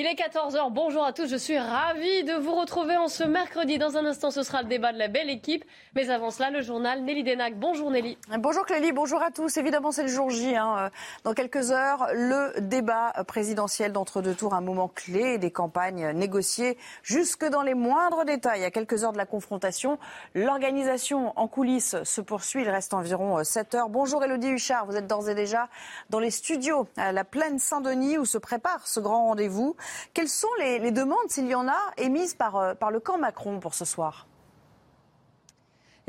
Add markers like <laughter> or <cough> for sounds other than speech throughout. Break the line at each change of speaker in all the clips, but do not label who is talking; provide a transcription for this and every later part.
Il est 14h, bonjour à tous, je suis ravie de vous retrouver en ce mercredi. Dans un instant, ce sera le débat de la belle équipe. Mais avant cela, le journal Nelly Denac. Bonjour Nelly.
Bonjour Clélie, bonjour à tous. Évidemment, c'est le jour J. Hein. Dans quelques heures, le débat présidentiel d'entre-deux tours, un moment clé des campagnes négociées jusque dans les moindres détails. À quelques heures de la confrontation, l'organisation en coulisses se poursuit. Il reste environ 7 heures. Bonjour Elodie Huchard, vous êtes d'ores et déjà dans les studios à la plaine Saint-Denis où se prépare ce grand rendez-vous. Quelles sont les, demandes, s'il y en a, émises par, euh, le camp Macron pour ce soir?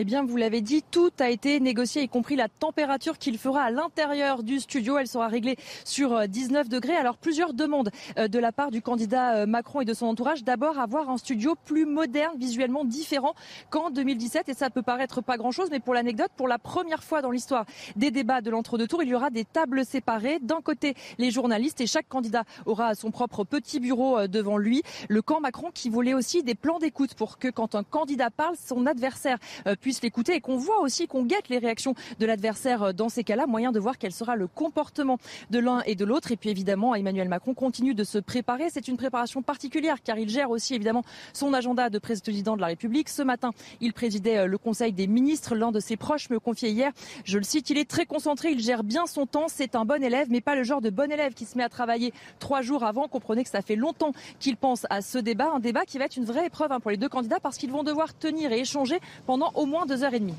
Eh bien, vous l'avez dit, tout a été négocié, y compris la température qu'il fera à l'intérieur du studio. Elle sera réglée sur 19 euh, degrés. Alors, plusieurs demandes euh, de la part du candidat euh, Macron et de son entourage. D'abord, avoir un studio plus moderne, visuellement différent qu'en 2017. Et ça peut paraître pas grand-chose, mais pour l'anecdote, pour la première fois dans l'histoire des débats de l'entre-deux tours, il y aura des tables séparées. D'un côté, les journalistes et chaque candidat aura son propre petit bureau devant lui. Le camp Macron qui voulait aussi des plans d'écoute pour que quand un candidat parle, son adversaire puisse puisse l'écouter et qu'on voit aussi, qu'on guette les réactions de l'adversaire euh, dans ces cas-là, moyen de voir quel sera le comportement de l'un et de l'autre. Et puis évidemment, Emmanuel Macron continue de se préparer. C'est une préparation particulière car il gère aussi évidemment son agenda de président de la République. Ce matin, il présidait euh, le Conseil des ministres. L'un de ses proches me confiait hier, je le cite, il est très concentré, il gère bien son temps, c'est un bon élève, mais pas le genre de bon élève qui se met à travailler trois jours avant. Comprenez que ça fait longtemps qu'il pense à ce débat, un débat qui va être une vraie épreuve hein, pour les deux candidats parce qu'ils vont devoir tenir et échanger pendant au moins deux heures et demie.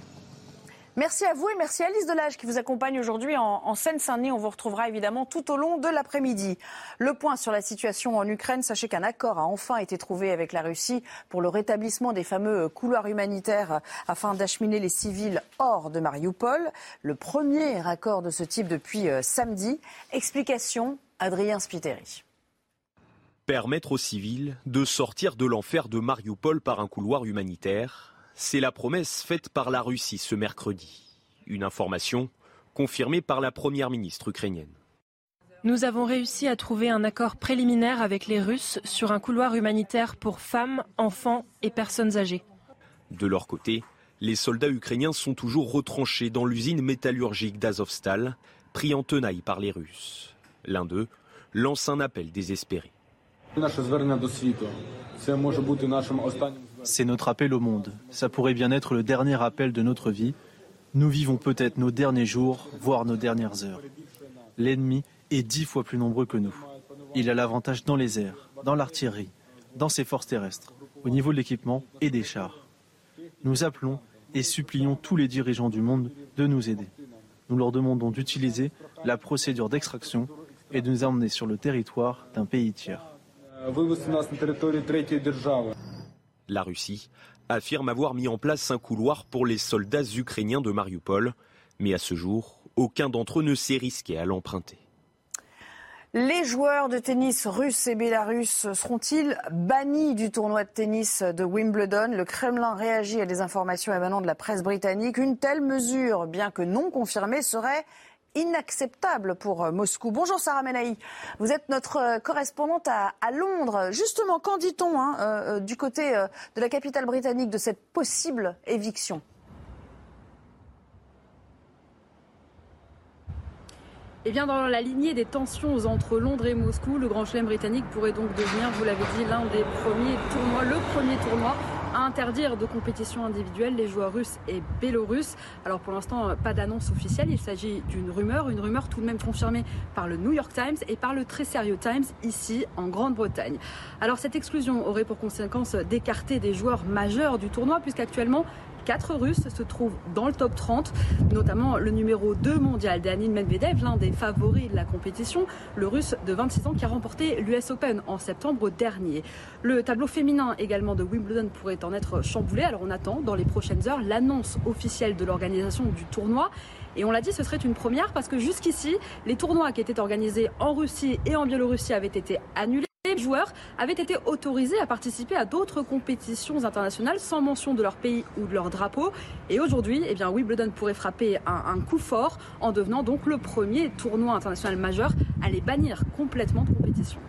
Merci à vous et merci à Alice Delage qui vous accompagne aujourd'hui en, Seine-Saint-Denis. On vous retrouvera évidemment tout au long de l'après-midi. Le point sur la situation en Ukraine. Sachez qu'un accord a enfin été trouvé avec la Russie pour le rétablissement des fameux couloirs humanitaires afin d'acheminer les civils hors de Mariupol. Le premier accord de ce type depuis euh, samedi. Explication, Adrien Spiteri.
Permettre aux civils de sortir de l'enfer de Mariupol par un couloir humanitaire c'est la promesse faite par la Russie ce mercredi. Une information confirmée par la première ministre ukrainienne.
Nous avons réussi à trouver un accord préliminaire avec les Russes sur un couloir humanitaire pour femmes, enfants et personnes âgées.
De leur côté, les soldats ukrainiens sont toujours retranchés dans l'usine métallurgique d'Azovstal, pris en tenaille par les Russes. L'un d'eux lance un appel désespéré.
C'est notre appel au monde. Ça pourrait bien être le dernier appel de notre vie. Nous vivons peut-être nos derniers jours, voire nos dernières heures. L'ennemi est dix fois plus nombreux que nous. Il a l'avantage dans les airs, dans l'artillerie, dans ses forces terrestres, au niveau de l'équipement et des chars. Nous appelons et supplions tous les dirigeants du monde de nous aider. Nous leur demandons d'utiliser la procédure d'extraction et de nous emmener sur le territoire d'un pays tiers.
La Russie affirme avoir mis en place un couloir pour les soldats ukrainiens de Mariupol, mais à ce jour, aucun d'entre eux ne s'est risqué à l'emprunter.
Les joueurs de tennis russes et bélarusses seront-ils bannis du tournoi de tennis de Wimbledon? Le Kremlin réagit à des informations émanant de la presse britannique. Une telle mesure, bien que non confirmée, serait inacceptable pour euh, Moscou. Bonjour Sarah Menaï, vous êtes notre euh, correspondante à, Londres. Justement, qu'en dit-on hein, euh, du côté de la capitale britannique de cette possible éviction?
Eh bien, dans la lignée des tensions entre Londres et Moscou, le Grand Chelem britannique pourrait donc devenir, vous l'avez dit, l'un des premiers tournois, le premier tournoi à interdire de compétition individuelle les joueurs russes et bélorusses. Alors pour l'instant, pas d'annonce officielle, il s'agit d'une rumeur, une rumeur tout de même confirmée par le New York Times et par le très sérieux Times ici en Grande-Bretagne. Alors cette exclusion aurait pour conséquence d'écarter des joueurs majeurs du tournoi puisqu'actuellement Quatre Russes se trouvent dans le top 30, notamment le numéro 2 mondial Danil Medvedev, l'un des favoris de la compétition, le Russe de 26 ans qui a remporté l'US Open en septembre dernier. Le tableau féminin également de Wimbledon pourrait en être chamboulé, alors on attend dans les prochaines heures l'annonce officielle de l'organisation du tournoi. Et on l'a dit, ce serait une première parce que jusqu'ici, les tournois qui étaient organisés en Russie et en Biélorussie avaient été annulés. Les joueurs avaient été autorisés à participer à d'autres compétitions internationales sans mention de leur pays ou de leur drapeau. Et aujourd'hui, eh bien, Wimbledon pourrait frapper un, un, coup fort en devenant donc le premier tournoi international majeur à les bannir complètement de compétition.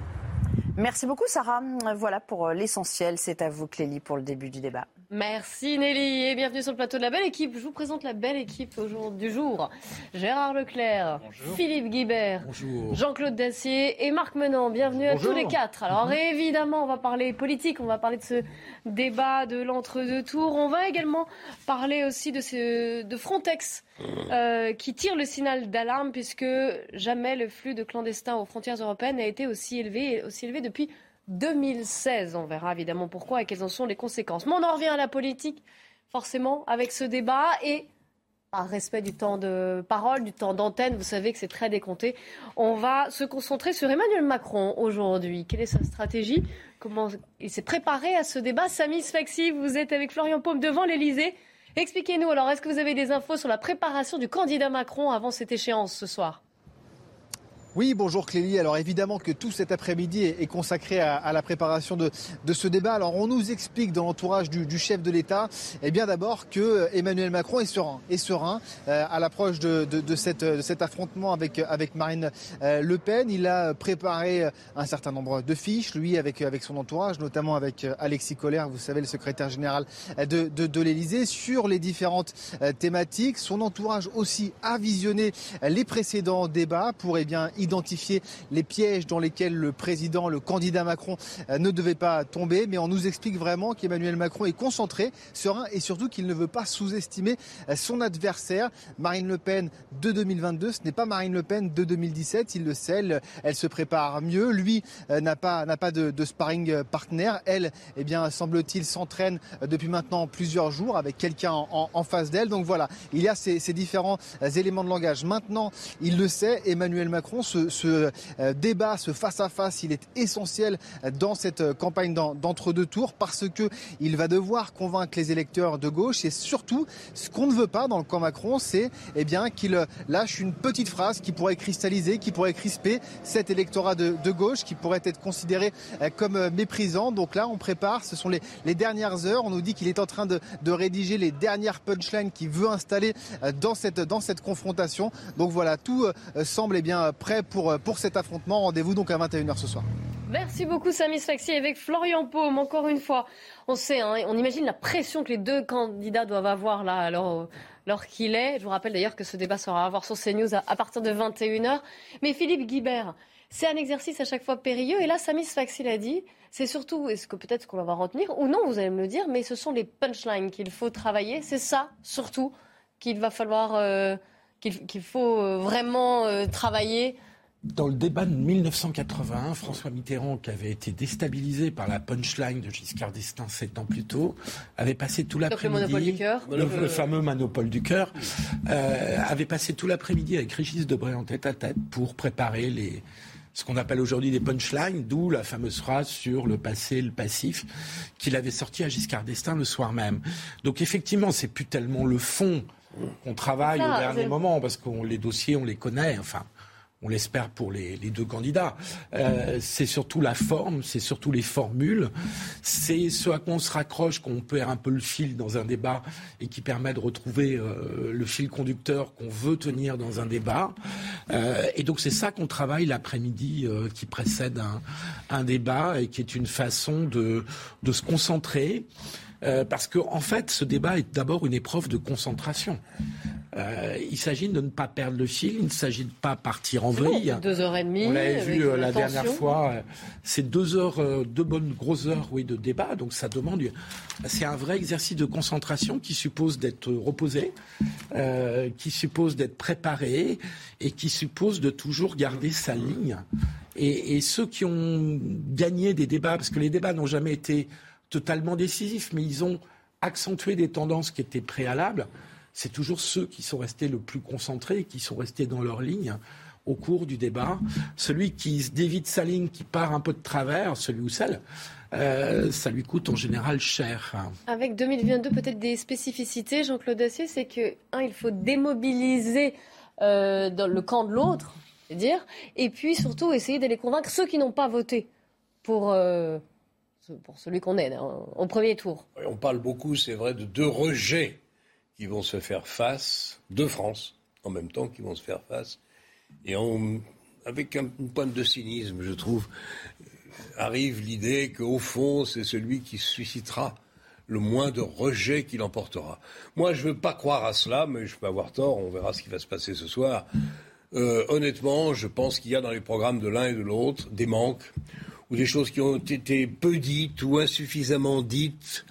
Merci beaucoup Sarah. Voilà pour l'essentiel. C'est à vous Clélie pour le début du débat.
Merci Nelly et bienvenue sur le plateau de la belle équipe. Je vous présente la belle équipe du jour. Gérard Leclerc, Bonjour. Philippe Guibert, Jean-Claude Dacier et Marc Menant. Bienvenue Bonjour. à tous les quatre. Alors évidemment, on va parler politique, on va parler de ce débat de l'entre-deux tours. On va également parler aussi de, ce, de Frontex euh, qui tire le signal d'alarme puisque jamais le flux de clandestins aux frontières européennes n'a été aussi élevé, aussi élevé depuis 2016. On verra évidemment pourquoi et quelles en sont les conséquences. Mais on en revient à la politique, forcément, avec ce débat et par respect du temps de parole, du temps d'antenne, vous savez que c'est très décompté. On va se concentrer sur Emmanuel Macron aujourd'hui. Quelle est sa stratégie? Comment il s'est préparé à ce débat? Samy Sfaxi, vous êtes avec Florian Paume devant l'Elysée. Expliquez-nous alors, est-ce que vous avez des infos sur la préparation du candidat Macron avant cette échéance ce soir?
Oui, bonjour Clélie. Alors évidemment que tout cet après-midi est consacré à, la préparation de, ce débat. Alors on nous explique dans l'entourage du, chef de l'État, eh bien d'abord que Emmanuel Macron est serein, est serein euh, à l'approche de, cet affrontement avec, avec Marine euh, Le Pen. Il a préparé un certain nombre de fiches, lui avec, son entourage, notamment avec euh, Alexis Collère, vous savez, le secrétaire général de, de l'Élysée, sur les différentes thématiques. Son entourage aussi a visionné les précédents débats pour eh bien identifier les pièges dans lesquels le président, le candidat Macron euh, ne devait pas tomber. Mais on nous explique vraiment qu'Emmanuel Macron est concentré, serein et surtout qu'il ne veut pas sous-estimer euh, son adversaire. Marine Le Pen de 2022, ce n'est pas Marine Le Pen de 2017, il le sait, elle, se prépare mieux. Lui euh, n'a pas, de, sparring partner. Elle, eh bien, semble-t-il, s'entraîne depuis maintenant plusieurs jours avec quelqu'un en, face d'elle. Donc voilà, il y a ces différents éléments de langage. Maintenant, il le sait, Emmanuel Macron ce, euh, débat, ce face-à-face, il est essentiel dans cette euh, campagne d'entre-deux tours parce qu'il va devoir convaincre les électeurs de gauche et surtout, ce qu'on ne veut pas dans le camp Macron, c'est eh bien qu'il lâche une petite phrase qui pourrait cristalliser, qui pourrait crisper cet électorat de, gauche, qui pourrait être considéré euh, comme méprisant. Donc là, on prépare, ce sont les, dernières heures. On nous dit qu'il est en train de, rédiger les dernières punchlines qu'il veut installer dans cette, dans cette confrontation. Donc voilà, tout semble eh bien prêt pour, euh, pour cet affrontement. Rendez-vous donc à 21h ce soir.
Merci beaucoup Samy Sfaxi avec Florian Paume. Encore une fois, on sait, hein, on imagine la pression que les deux candidats doivent avoir là alors, alors qu'il est. Je vous rappelle d'ailleurs que ce débat sera à voir sur CNews à, partir de 21h. Mais Philippe Guibert, c'est un exercice à chaque fois périlleux. Et là, Samy Sfaxi l'a dit, c'est surtout, est-ce que peut-être qu'on va retenir, ou non, vous allez me le dire, mais ce sont les punchlines qu'il faut travailler. C'est ça, surtout, qu'il va falloir, euh, qu'il faut euh, vraiment travailler
dans le débat de 1981, François Mitterrand, qui avait été déstabilisé par la punchline de Giscard d'Estaing sept ans plus tôt, avait passé tout l'après-midi,
le,
le, fameux monopole du cœur, euh, avait passé tout l'après-midi avec Régis Debray en tête à tête pour préparer les, ce qu'on appelle aujourd'hui des punchlines, d'où la fameuse phrase sur le passé, le passif, qu'il avait sorti à Giscard d'Estaing le soir même. Donc effectivement, c'est plus tellement le fond qu'on travaille au dernier moment, parce que les dossiers, on les connaît, enfin on l'espère pour les, deux candidats. Euh, c'est surtout la forme, c'est surtout les formules, c'est ce à quoi on se raccroche, qu'on perd un peu le fil dans un débat et qui permet de retrouver euh, le fil conducteur qu'on veut tenir dans un débat. Euh, et donc c'est ça qu'on travaille l'après-midi qui précède un, un, débat et qui est une façon de, de se concentrer. Parce que en fait, ce débat est d'abord une épreuve de concentration. Euh, il s'agit de ne pas perdre le fil, il ne s'agit de pas partir en vrille.
deux heures et demie.
On l'avait vu euh, la dernière fois. Euh, c'est deux heures, deux bonnes grosses heures, oui, de débat. Donc ça demande, c'est un vrai exercice de concentration qui suppose d'être reposé, qui suppose d'être préparé et qui suppose de toujours garder sa ligne. Et, et ceux qui ont gagné des débats, parce que les débats n'ont jamais été totalement décisifs, mais ils ont accentué des tendances qui étaient préalables c'est toujours ceux qui sont restés le plus concentrés, qui sont restés dans leur ligne. au cours du débat. Celui qui dévite sa ligne, qui part un peu de travers, celui ou celle, euh, ça lui coûte en général cher.
Avec 2022, peut-être des spécificités, Jean-Claude Dacier, c'est que, un, il faut démobiliser euh, dans le camp de l'autre, dire, et puis surtout essayer d'aller convaincre ceux qui n'ont pas voté pour, euh, pour celui qu'on est au premier tour.
On parle beaucoup, c'est vrai, de deux rejets qui vont se faire face, de France, en même temps, qui vont se faire face, et avec un, une pointe de cynisme, je trouve arrive l'idée qu'au fond, c'est celui qui suscitera le moins de rejet qu'il emportera. Moi, je ne veux pas croire à cela, mais je peux avoir tort. On verra ce qui va se passer ce soir. Euh, honnêtement, je pense qu'il y a dans les programmes de l'un et de l'autre des manques ou des choses qui ont été peu dites ou insuffisamment dites.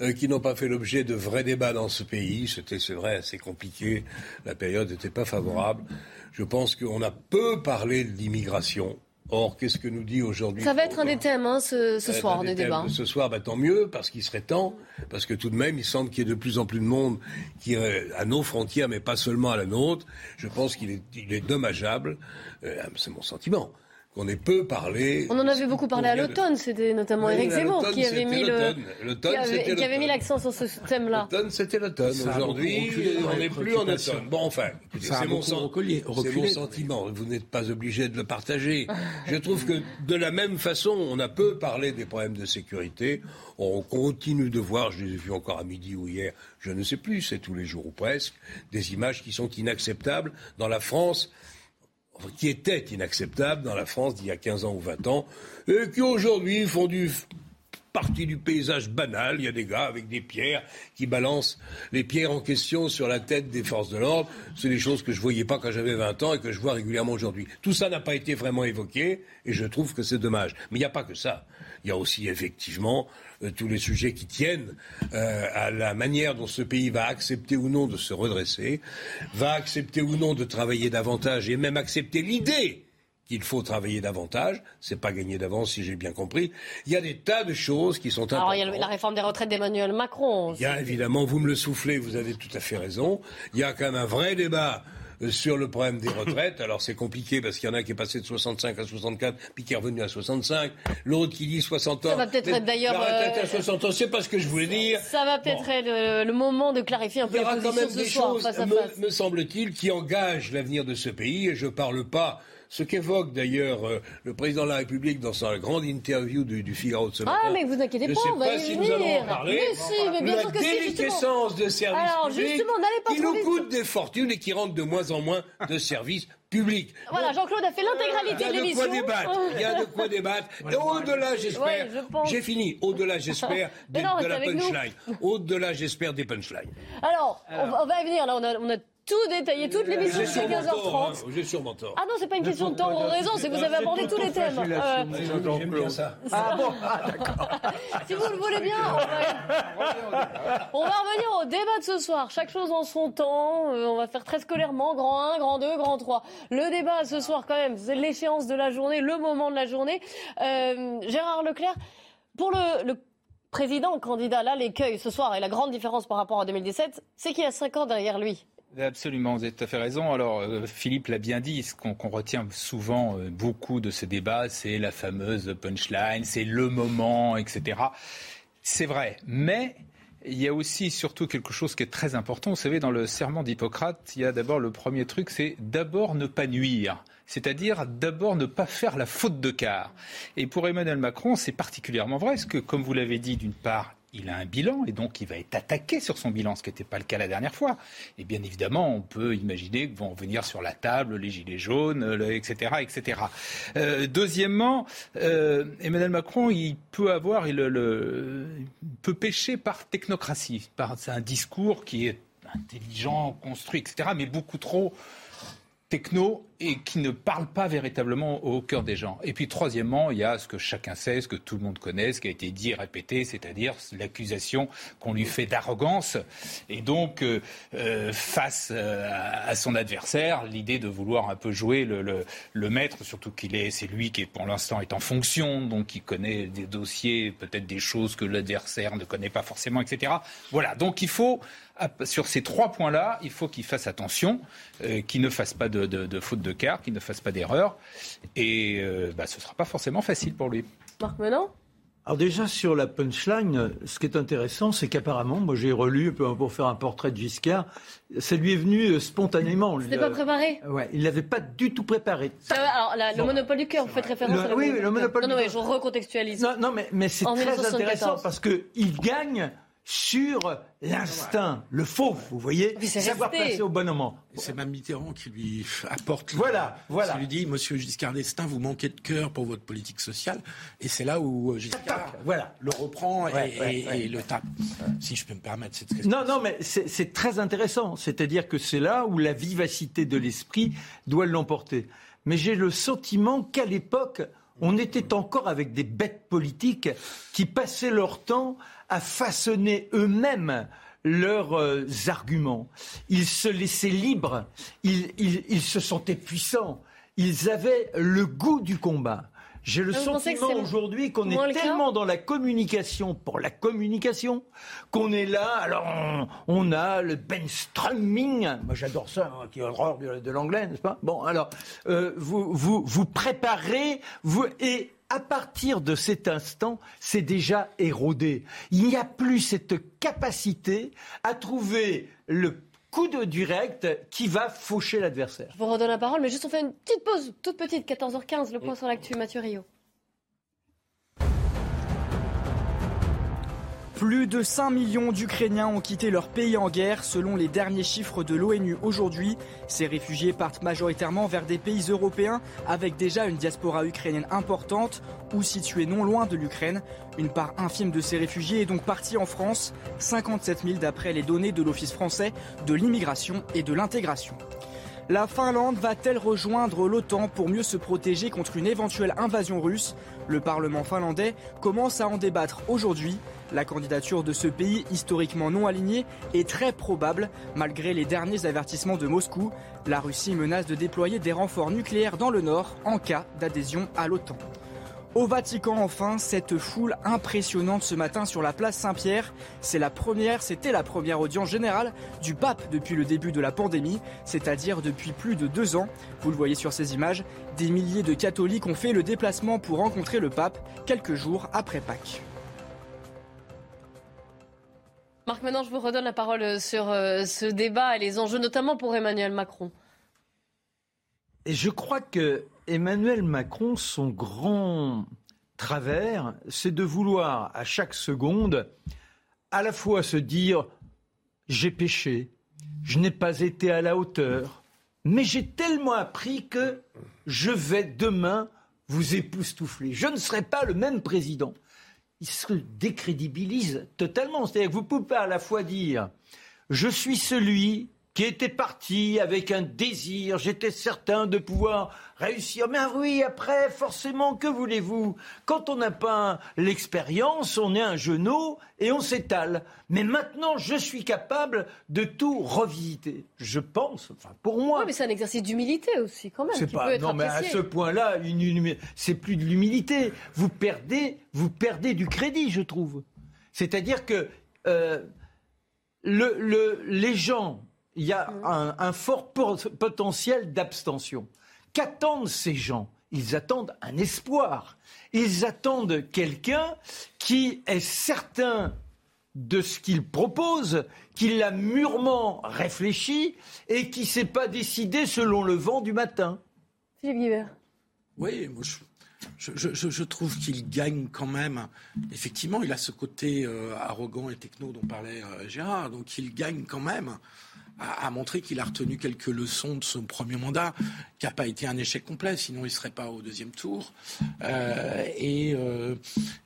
Euh, qui n'ont pas fait l'objet de vrais débats dans ce pays. C'était, c'est vrai, assez compliqué. La période n'était pas favorable. Je pense qu'on a peu parlé de l'immigration. Or, qu'est-ce que nous dit aujourd'hui
Ça va être un des thèmes hein, ce, soir, des débats.
Ce soir, bah, tant mieux, parce qu'il serait temps, parce que tout de même, il semble qu'il y ait de plus en plus de monde qui est à nos frontières, mais pas seulement à la nôtre. Je pense qu'il est, il est dommageable, euh, c'est mon sentiment, ait peu parlé.
On en avait beaucoup parlé à l'automne, c'était notamment Éric Zemmour qui avait mis le, qui avait, qui avait mis l'accent sur ce thème-là.
L'automne, c'était l'automne. Aujourd'hui, on n'est plus en automne. Bon, enfin, c'est mon, mon sentiment. Vous n'êtes pas obligé de le partager. Je trouve que de la même façon, on a peu parlé des problèmes de sécurité. On continue de voir, je les ai vus encore à midi ou hier, je ne sais plus, c'est tous les jours ou presque, des images qui sont inacceptables dans la France qui étaient inacceptables dans la France d'il y a 15 ans ou 20 ans, et qui aujourd'hui font du partie du paysage banal. Il y a des gars avec des pierres qui balancent les pierres en question sur la tête des forces de l'ordre. C'est des choses que je ne voyais pas quand j'avais 20 ans et que je vois régulièrement aujourd'hui. Tout ça n'a pas été vraiment évoqué et je trouve que c'est dommage. Mais il n'y a pas que ça. Il y a aussi effectivement euh, tous les sujets qui tiennent euh, à la manière dont ce pays va accepter ou non de se redresser, va accepter ou non de travailler davantage et même accepter l'idée qu'il faut travailler davantage. C'est pas gagné d'avance, si j'ai bien compris. Il y a des tas de choses qui sont importantes.
Alors, il y a la réforme des retraites d'Emmanuel Macron.
Il y a évidemment, vous me le soufflez, vous avez tout à fait raison. Il y a quand même un vrai débat euh, sur le problème des retraites. Alors c'est compliqué parce qu'il y en a qui est passé de 65 à 64 puis qui est revenu à 65. L'autre qui dit 60 ans.
Ça va peut-être être d'ailleurs. La
retraite à 60 euh, ans, c'est pas ce que je voulais dire.
Ça va peut-être être le, moment de clarifier un peu
les
positions
Il y aura quand même
des
choses,
face
face. me semble-t-il, qui engagent l'avenir de ce pays. Et je parle pas ce qu'évoque d'ailleurs euh, le président de la République dans sa grande interview du, du Figaro de ce matin.
Ah, mais vous inquiétez pas, on va y
si
venir.
Nous allons en parler.
Mais si, mais bien
la
sûr que si,
déliquescence de services
Alors,
publics
justement, pas
qui nous coûte des fortunes et qui rendent de moins en moins de <laughs> services publics.
Voilà, Jean-Claude a fait l'intégralité de l'émission.
Il y a de quoi débattre. Il y a de quoi <laughs> débattre. Et au-delà, j'espère. J'ai fini. Au-delà, j'espère, <laughs> de, la punchline. Au-delà, j'espère des punchlines.
Alors, on, va y venir. Là, on a, on a tout détaillé, toute l'émission jusqu'à 15h30.
Hein, j'ai sûrement tort.
Ah non, c'est pas une question de temps ou raison, c'est que vous avez abordé tous les thèmes.
Euh... J'aime bien ça.
Ah bon ah, <laughs> Si vous le voulez bien, on va... on va revenir au débat de ce soir. Chaque chose en son temps. Euh, on va faire très scolairement, grand 1, grand 2, grand 3. Le débat ce soir quand même, c'est l'échéance de la journée, le moment de la journée. Euh, Gérard Leclerc, pour le, le président candidat, là, l'écueil ce soir et la grande différence par rapport à 2017, c'est qu'il y a 5 ans derrière lui.
Absolument, vous avez tout à fait raison. Alors, euh, Philippe l'a bien dit, ce qu'on retient souvent euh, beaucoup de ce débat, c'est la fameuse punchline, c'est le moment, etc. C'est vrai, mais il y a aussi surtout quelque chose qui est très important. Vous savez, dans le serment d'Hippocrate, il y a d'abord le premier truc, c'est d'abord ne pas nuire c'est-à-dire d'abord ne pas faire la faute de quart. Et pour Emmanuel Macron, c'est particulièrement vrai, parce que, comme vous l'avez dit, d'une part, il a un bilan et donc il va être attaqué sur son bilan, ce qui n'était pas le cas la dernière fois. Et bien évidemment, on peut imaginer que vont venir sur la table les gilets jaunes, etc., etc. Euh, deuxiement, euh, Emmanuel Macron, il peut avoir, il, le, peut pêcher par technocratie, par un discours qui est intelligent, construit, etc., mais beaucoup trop techno et qui ne parle pas véritablement au cœur des gens. Et puis troisièmement, il y a ce que chacun sait, ce que tout le monde connaît, ce qui a été dit et répété, c'est-à-dire l'accusation qu'on lui fait d'arrogance. Et donc, euh, euh, face euh, à son adversaire, l'idée de vouloir un peu jouer le, maître, surtout qu'il est, c'est lui qui pour l'instant est en fonction, donc il connaît des dossiers, peut-être des choses que l'adversaire ne connaît pas forcément, etc. Voilà, donc il faut sur ces trois points-là, il faut qu'il fasse attention, qu'il ne fasse pas de, de faute de de cartes, qu'il ne fasse pas d'erreur. Et bah, ce ne sera pas forcément facile pour lui.
Marc Menon?
Alors déjà sur la punchline, ce qui est intéressant, c'est qu'apparemment, moi j'ai relu pour faire un portrait de Giscard, ça lui est venu euh, spontanément.
C'était pas préparé?
Ouais, il l'avait pas du tout préparé.
alors le monopole du cœur, vous faites référence à
Oui, le monopole
non, non, mais je recontextualise.
Non, non, mais, mais c'est très intéressant parce qu'il gagne sur l'instinct, le faux, vous voyez, savoir placer au bon moment.
C'est même Mitterrand qui lui <laughs> apporte.
Voilà, voilà.
Qui lui dit, Monsieur Giscard d'Estaing, vous manquez de cœur pour votre politique sociale, et c'est là où euh, Giscard voilà. le reprend et, le tape, si je peux me permettre cette question.
Non, non, mais c'est très intéressant. C'est-à-dire que c'est là où la vivacité de l'esprit doit l'emporter. Mais j'ai le sentiment qu'à l'époque, on était encore avec des bêtes politiques qui passaient leur temps à façonner eux-mêmes leurs euh, arguments. Ils se laissaient libres, ils, se sentaient puissants, ils avaient le goût du combat. J'ai le sentiment aujourd'hui qu'on est tellement dans la communication pour la communication qu'on est là. Alors on, a le benstrumming. Moi j'adore ça, hein, qui est horreur de, l'anglais, n'est-ce pas? Bon alors euh, vous vous vous préparez vous et à partir de cet instant, c'est déjà érodé. Il n'y a plus cette capacité à trouver le coup de direct qui va faucher l'adversaire.
Je vous redonne la parole, mais juste on fait une petite pause, toute petite, 14h15, le point sur l'actu, Mathieu Rio.
Plus de 5 millions d'Ukrainiens ont quitté leur pays en guerre selon les derniers chiffres de l'ONU aujourd'hui. Ces réfugiés partent majoritairement vers des pays européens avec déjà une diaspora ukrainienne importante ou située non loin de l'Ukraine. Une part infime de ces réfugiés est donc partie en France, 57 000 d'après les données de l'Office français de l'immigration et de l'intégration. La Finlande va-t-elle rejoindre l'OTAN pour mieux se protéger contre une éventuelle invasion russe? Le Parlement finlandais commence à en débattre aujourd'hui. La candidature de ce pays historiquement non aligné est très probable malgré les derniers avertissements de Moscou. La Russie menace de déployer des renforts nucléaires dans le nord en cas d'adhésion à l'OTAN. Au Vatican, enfin, cette foule impressionnante ce matin sur la place Saint-Pierre. C'est la première, c'était la première audience générale du pape depuis le début de la pandémie, c'est-à-dire depuis plus de deux ans. Vous le voyez sur ces images, des milliers de catholiques ont fait le déplacement pour rencontrer le pape quelques jours après Pâques.
Marc, maintenant je vous redonne la parole sur euh, ce débat et les enjeux, notamment pour Emmanuel Macron.
Et je crois que Emmanuel Macron, son grand travers, c'est de vouloir à chaque seconde à la fois se dire j'ai péché, je n'ai pas été à la hauteur, mais j'ai tellement appris que je vais demain vous époustoufler. Je ne serai pas le même président. Il se décrédibilise totalement. C'est-à-dire que vous pouvez pas à la fois dire je suis celui qui était parti avec un désir, j'étais certain de pouvoir réussir. Mais oui, après, forcément, que voulez-vous? Quand on n'a pas l'expérience, on est un genou et on s'étale. Mais maintenant, je suis capable de tout revisiter. Je pense, enfin, pour moi.
Oui, mais c'est un exercice d'humilité aussi, quand même. C'est pas, non, mais
à ce point-là, c'est plus de l'humilité. Vous perdez, vous perdez du crédit, je trouve. C'est-à-dire que euh, le, les gens il y a un, fort potentiel d'abstention. Qu'attendent ces gens? Ils attendent un espoir. Ils attendent quelqu'un qui est certain de ce qu'il propose, qui l'a mûrement réfléchi et qui ne s'est pas décidé selon le vent du matin.
Philippe Guibert.
Oui, moi je, trouve qu'il gagne quand même. Effectivement, il a ce côté euh, arrogant et techno dont parlait euh, Gérard, donc il gagne quand même a, montré qu'il a retenu quelques leçons de son premier mandat, qui n'a pas été un échec complet, sinon il ne serait pas au deuxième tour. Euh, euh,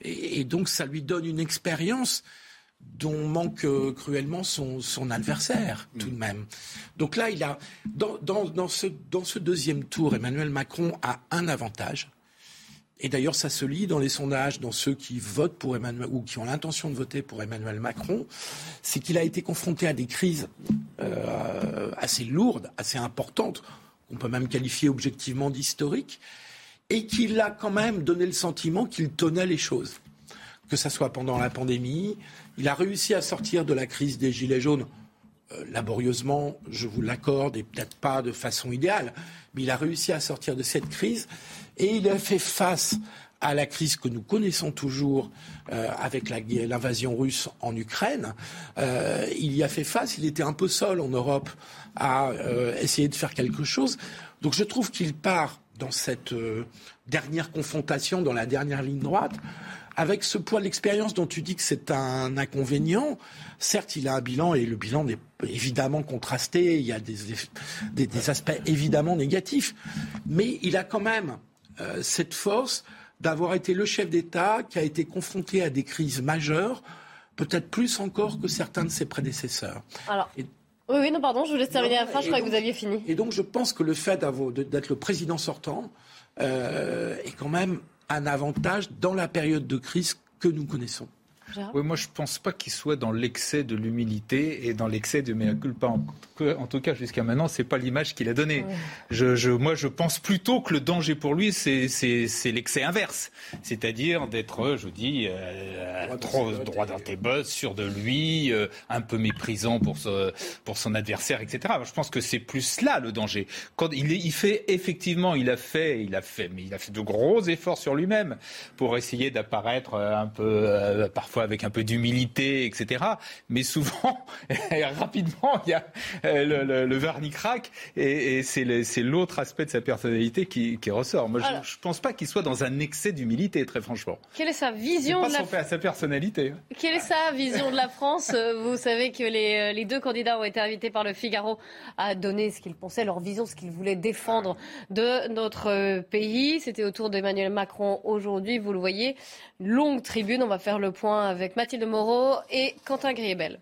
et, donc ça lui donne une expérience dont manque euh, cruellement son, adversaire, tout de même. Donc là, il a, dans, ce, dans ce deuxième tour, Emmanuel Macron a un avantage et d'ailleurs, ça se lit dans les sondages, dans ceux qui votent pour Emmanuel ou qui ont l'intention de voter pour Emmanuel Macron, c'est qu'il a été confronté à des crises euh, assez lourdes, assez importantes, qu'on peut même qualifier objectivement d'historiques, et qu'il a quand même donné le sentiment qu'il tenait les choses. Que ça soit pendant la pandémie, il a réussi à sortir de la crise des gilets jaunes euh, laborieusement, je vous l'accorde, et peut-être pas de façon idéale, mais il a réussi à sortir de cette crise et il a fait face à la crise que nous connaissons toujours euh, avec l'invasion russe en Ukraine. Euh, il y a fait face, il était un peu seul en Europe à euh, essayer de faire quelque chose. Donc je trouve qu'il part dans cette dernière confrontation, dans la dernière ligne droite, avec ce poids de l'expérience dont tu dis que c'est un inconvénient. Certes, il a un bilan et le bilan est évidemment contrasté, il y a des aspects évidemment négatifs, mais il a quand même cette force d'avoir été le chef d'État qui a été confronté à des crises majeures, peut-être plus encore que certains de ses prédécesseurs.
Alors. Oui, oui, non, pardon, je vous laisse terminer la phrase, je croyais que vous aviez fini.
Et donc, je pense que le fait d'être le président sortant euh, est quand même un avantage dans la période de crise que nous connaissons.
Oui, moi je ne pense pas qu'il soit dans l'excès de l'humilité et dans l'excès de mea culpa. En, en tout cas, jusqu'à maintenant, c'est pas l'image qu'il a donnée. Je, moi, je pense plutôt que le danger pour lui, c'est l'excès inverse. C'est-à-dire d'être, je dis, euh, trop droit dans tes bosses, sûr de lui, euh, un peu méprisant pour, pour son adversaire, etc. Je pense que c'est plus là le danger. Quand il, il fait effectivement, il a fait, il a fait, mais il a fait de gros efforts sur lui-même pour essayer d'apparaître un peu euh, parfois avec un peu d'humilité, etc. Mais souvent, <laughs> rapidement, il y a euh, le, le, vernis craque et, c'est l'autre aspect de sa personnalité qui, ressort. Moi, je ne pense pas qu'il soit dans un excès d'humilité, très franchement.
Quelle est sa vision
pas
de la...
à sa personnalité.
Quelle est sa vision de la France? Euh, Vous savez que les, euh, les, deux candidats ont été invités par le Figaro à donner ce qu'ils pensaient, leur vision, ce qu'ils voulaient défendre de notre pays. C'était autour d'Emmanuel Macron aujourd'hui, vous le voyez. Longue tribune, on va faire le point avec Mathilde Moreau et Quentin Griebel.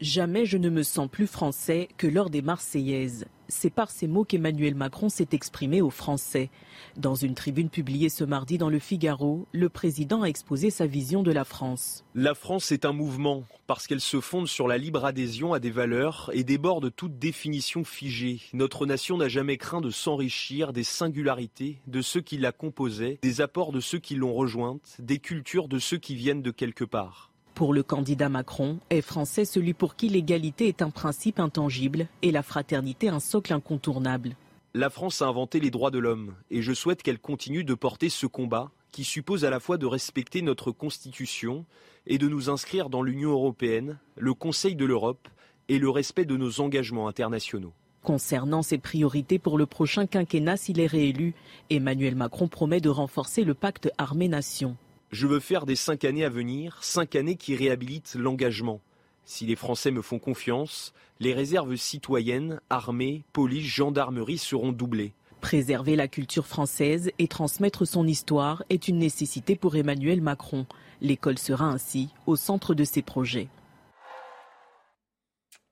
Jamais je ne me sens plus français que lors des Marseillaises. C'est par ces mots qu'Emmanuel Macron s'est exprimé aux Français. Dans une tribune publiée ce mardi dans le Figaro, le président a exposé sa vision de la France.
La France est un mouvement parce qu'elle se fonde sur la libre adhésion à des valeurs et déborde toute définition figée. Notre nation n'a jamais craint de s'enrichir des singularités de ceux qui la composaient, des apports de ceux qui l'ont rejointe, des cultures de ceux qui viennent de quelque part.
Pour le candidat Macron, est français celui pour qui l'égalité est un principe intangible et la fraternité un socle incontournable.
La France a inventé les droits de l'homme et je souhaite qu'elle continue de porter ce combat qui suppose à la fois de respecter notre Constitution et de nous inscrire dans l'Union européenne, le Conseil de l'Europe et le respect de nos engagements internationaux.
Concernant ses priorités pour le prochain quinquennat s'il est réélu, Emmanuel Macron promet de renforcer le pacte armée-nation.
Je veux faire des cinq années à venir, cinq années qui réhabilitent l'engagement. Si les Français me font confiance, les réserves citoyennes, armées, police, gendarmerie seront doublées.
Préserver la culture française et transmettre son histoire est une nécessité pour Emmanuel Macron. L'école sera ainsi au centre de ses projets.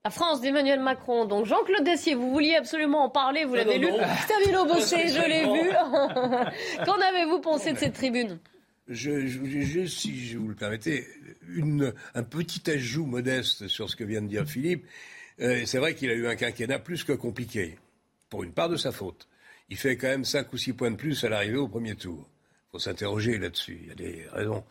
La France d'Emmanuel Macron. Donc Jean-Claude Dessier, vous vouliez absolument en parler, vous l'avez lu. Stabilo Bossé, je l'ai vu. <laughs> Qu'en avez-vous pensé de cette tribune?
Je, je, si je vous le permettez, un petit ajout modeste sur ce que vient de dire Philippe. Euh, c'est vrai qu'il a eu un quinquennat plus que compliqué, pour une part de sa faute. Il fait quand même 5 ou 6 points de plus à l'arrivée au premier tour. Il faut s'interroger là-dessus, il y a des raisons.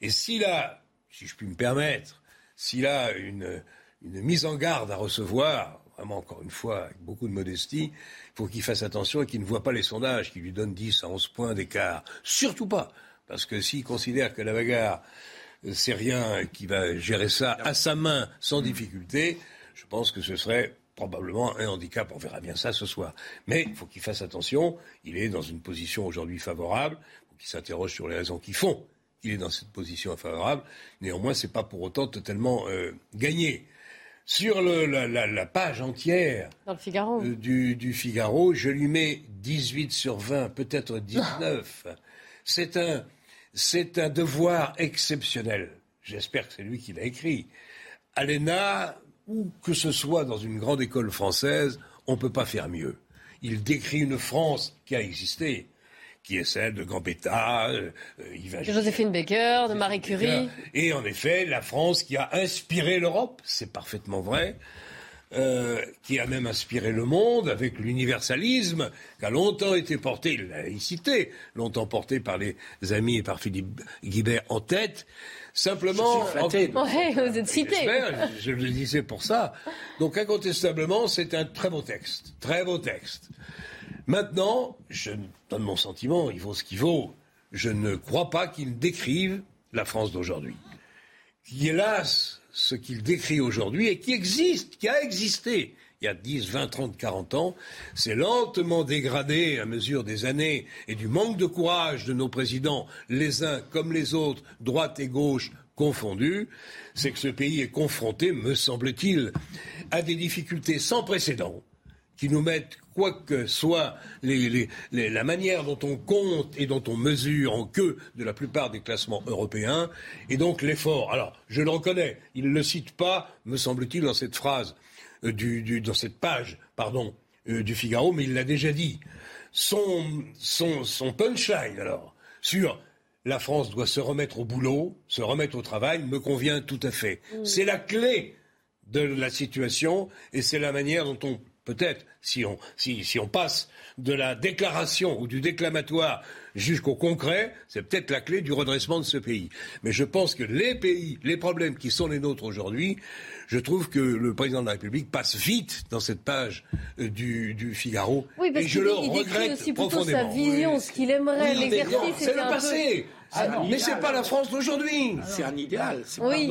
Et s'il a, si je puis me permettre, s'il a une, une mise en garde à recevoir, vraiment encore une fois, avec beaucoup de modestie, il faut qu'il fasse attention et qu'il ne voit pas les sondages qui lui donnent 10 à 11 points d'écart. Surtout pas. Parce que s'il considère que la bagarre, euh, c'est rien, qui va gérer ça à sa main sans difficulté, je pense que ce serait probablement un handicap. On verra bien ça ce soir. Mais il faut qu'il fasse attention. Il est dans une position aujourd'hui favorable. Il faut qu'il s'interroge sur les raisons qui font qu'il est dans cette position favorable. Néanmoins, ce n'est pas pour autant totalement euh, gagné. Sur la, page entière
euh,
du, du, Figaro, je lui mets 18 sur 20, peut-être 19. <laughs> C'est un, c'est un devoir exceptionnel. J'espère que c'est lui qui l'a écrit. À l'ENA, ou que ce soit dans une grande école française, on ne peut pas faire mieux. Il décrit une France qui a existé, qui est celle de Gambetta, euh,
de Joséphine Baker, de Marie Curie.
Et en effet, la France qui a inspiré l'Europe, c'est parfaitement vrai. Euh, qui a même inspiré le monde avec l'universalisme, qui a longtemps été porté, la laïcité, longtemps porté par les amis et par Philippe Guibert en tête. Simplement,
je suis vous êtes cité.
Je, je le disais pour ça. Donc incontestablement, c'est un très beau texte, très beau texte. Maintenant, je donne mon sentiment, il vaut ce qu'il vaut. Je ne crois pas qu'il décrive la France d'aujourd'hui. Hélas, ce qu'il décrit aujourd'hui et qui existe, qui a existé il y a 10, 20, 30, 40 ans, s'est lentement dégradé à mesure des années et du manque de courage de nos présidents, les uns comme les autres, droite et gauche confondus, c'est que ce pays est confronté, me semble-t-il, à des difficultés sans précédent qui nous mettent, quoi que soit la manière dont on compte et dont on mesure en queue de la plupart des classements européens, et donc l'effort. Alors, je le reconnais, il ne le cite pas, me semble-t-il, dans cette phrase, euh, dans cette page, pardon, euh, du Figaro, mais il l'a déjà dit. Son, son punchline, alors, sur la France doit se remettre au boulot, se remettre au travail, me convient tout à fait. C'est la clé de la situation et c'est la manière dont on peut-être, si on, si, si on passe de la déclaration ou du déclamatoire jusqu'au concret, c'est peut-être la clé du redressement de ce pays. Mais je pense que les pays, les problèmes qui sont les nôtres aujourd'hui, je trouve que le président de la République passe vite dans cette page euh, du, du, Figaro.
Oui, parce
et je le regrette
aussi
plutôt sa
vision, ce qu'il aimerait, l'exercice.
C'est le passé. Ah, mais c'est pas la France d'aujourd'hui.
C'est un idéal.
Oui.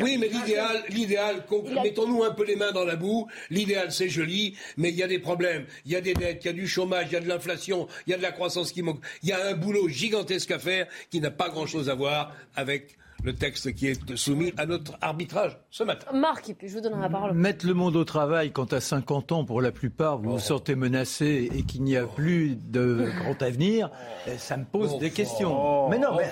Oui, mais l'idéal, l'idéal, mettons-nous un peu les mains dans la boue. L'idéal, c'est joli, mais il y a des problèmes. Il y a des dettes, il y a du chômage, il y a de l'inflation, il y a de la croissance qui manque. Il y a un boulot gigantesque à faire qui n'a pas grand-chose à voir avec le texte qui est soumis à notre arbitrage ce matin.
Marc, et puis je vous donnerai la parole.
Mettre le monde au travail quand à 50 ans, pour la plupart, vous vous oh. sentez menacé et qu'il n'y a plus de grand avenir, eh, ça me pose des questions.
Oh.
mais non, mais...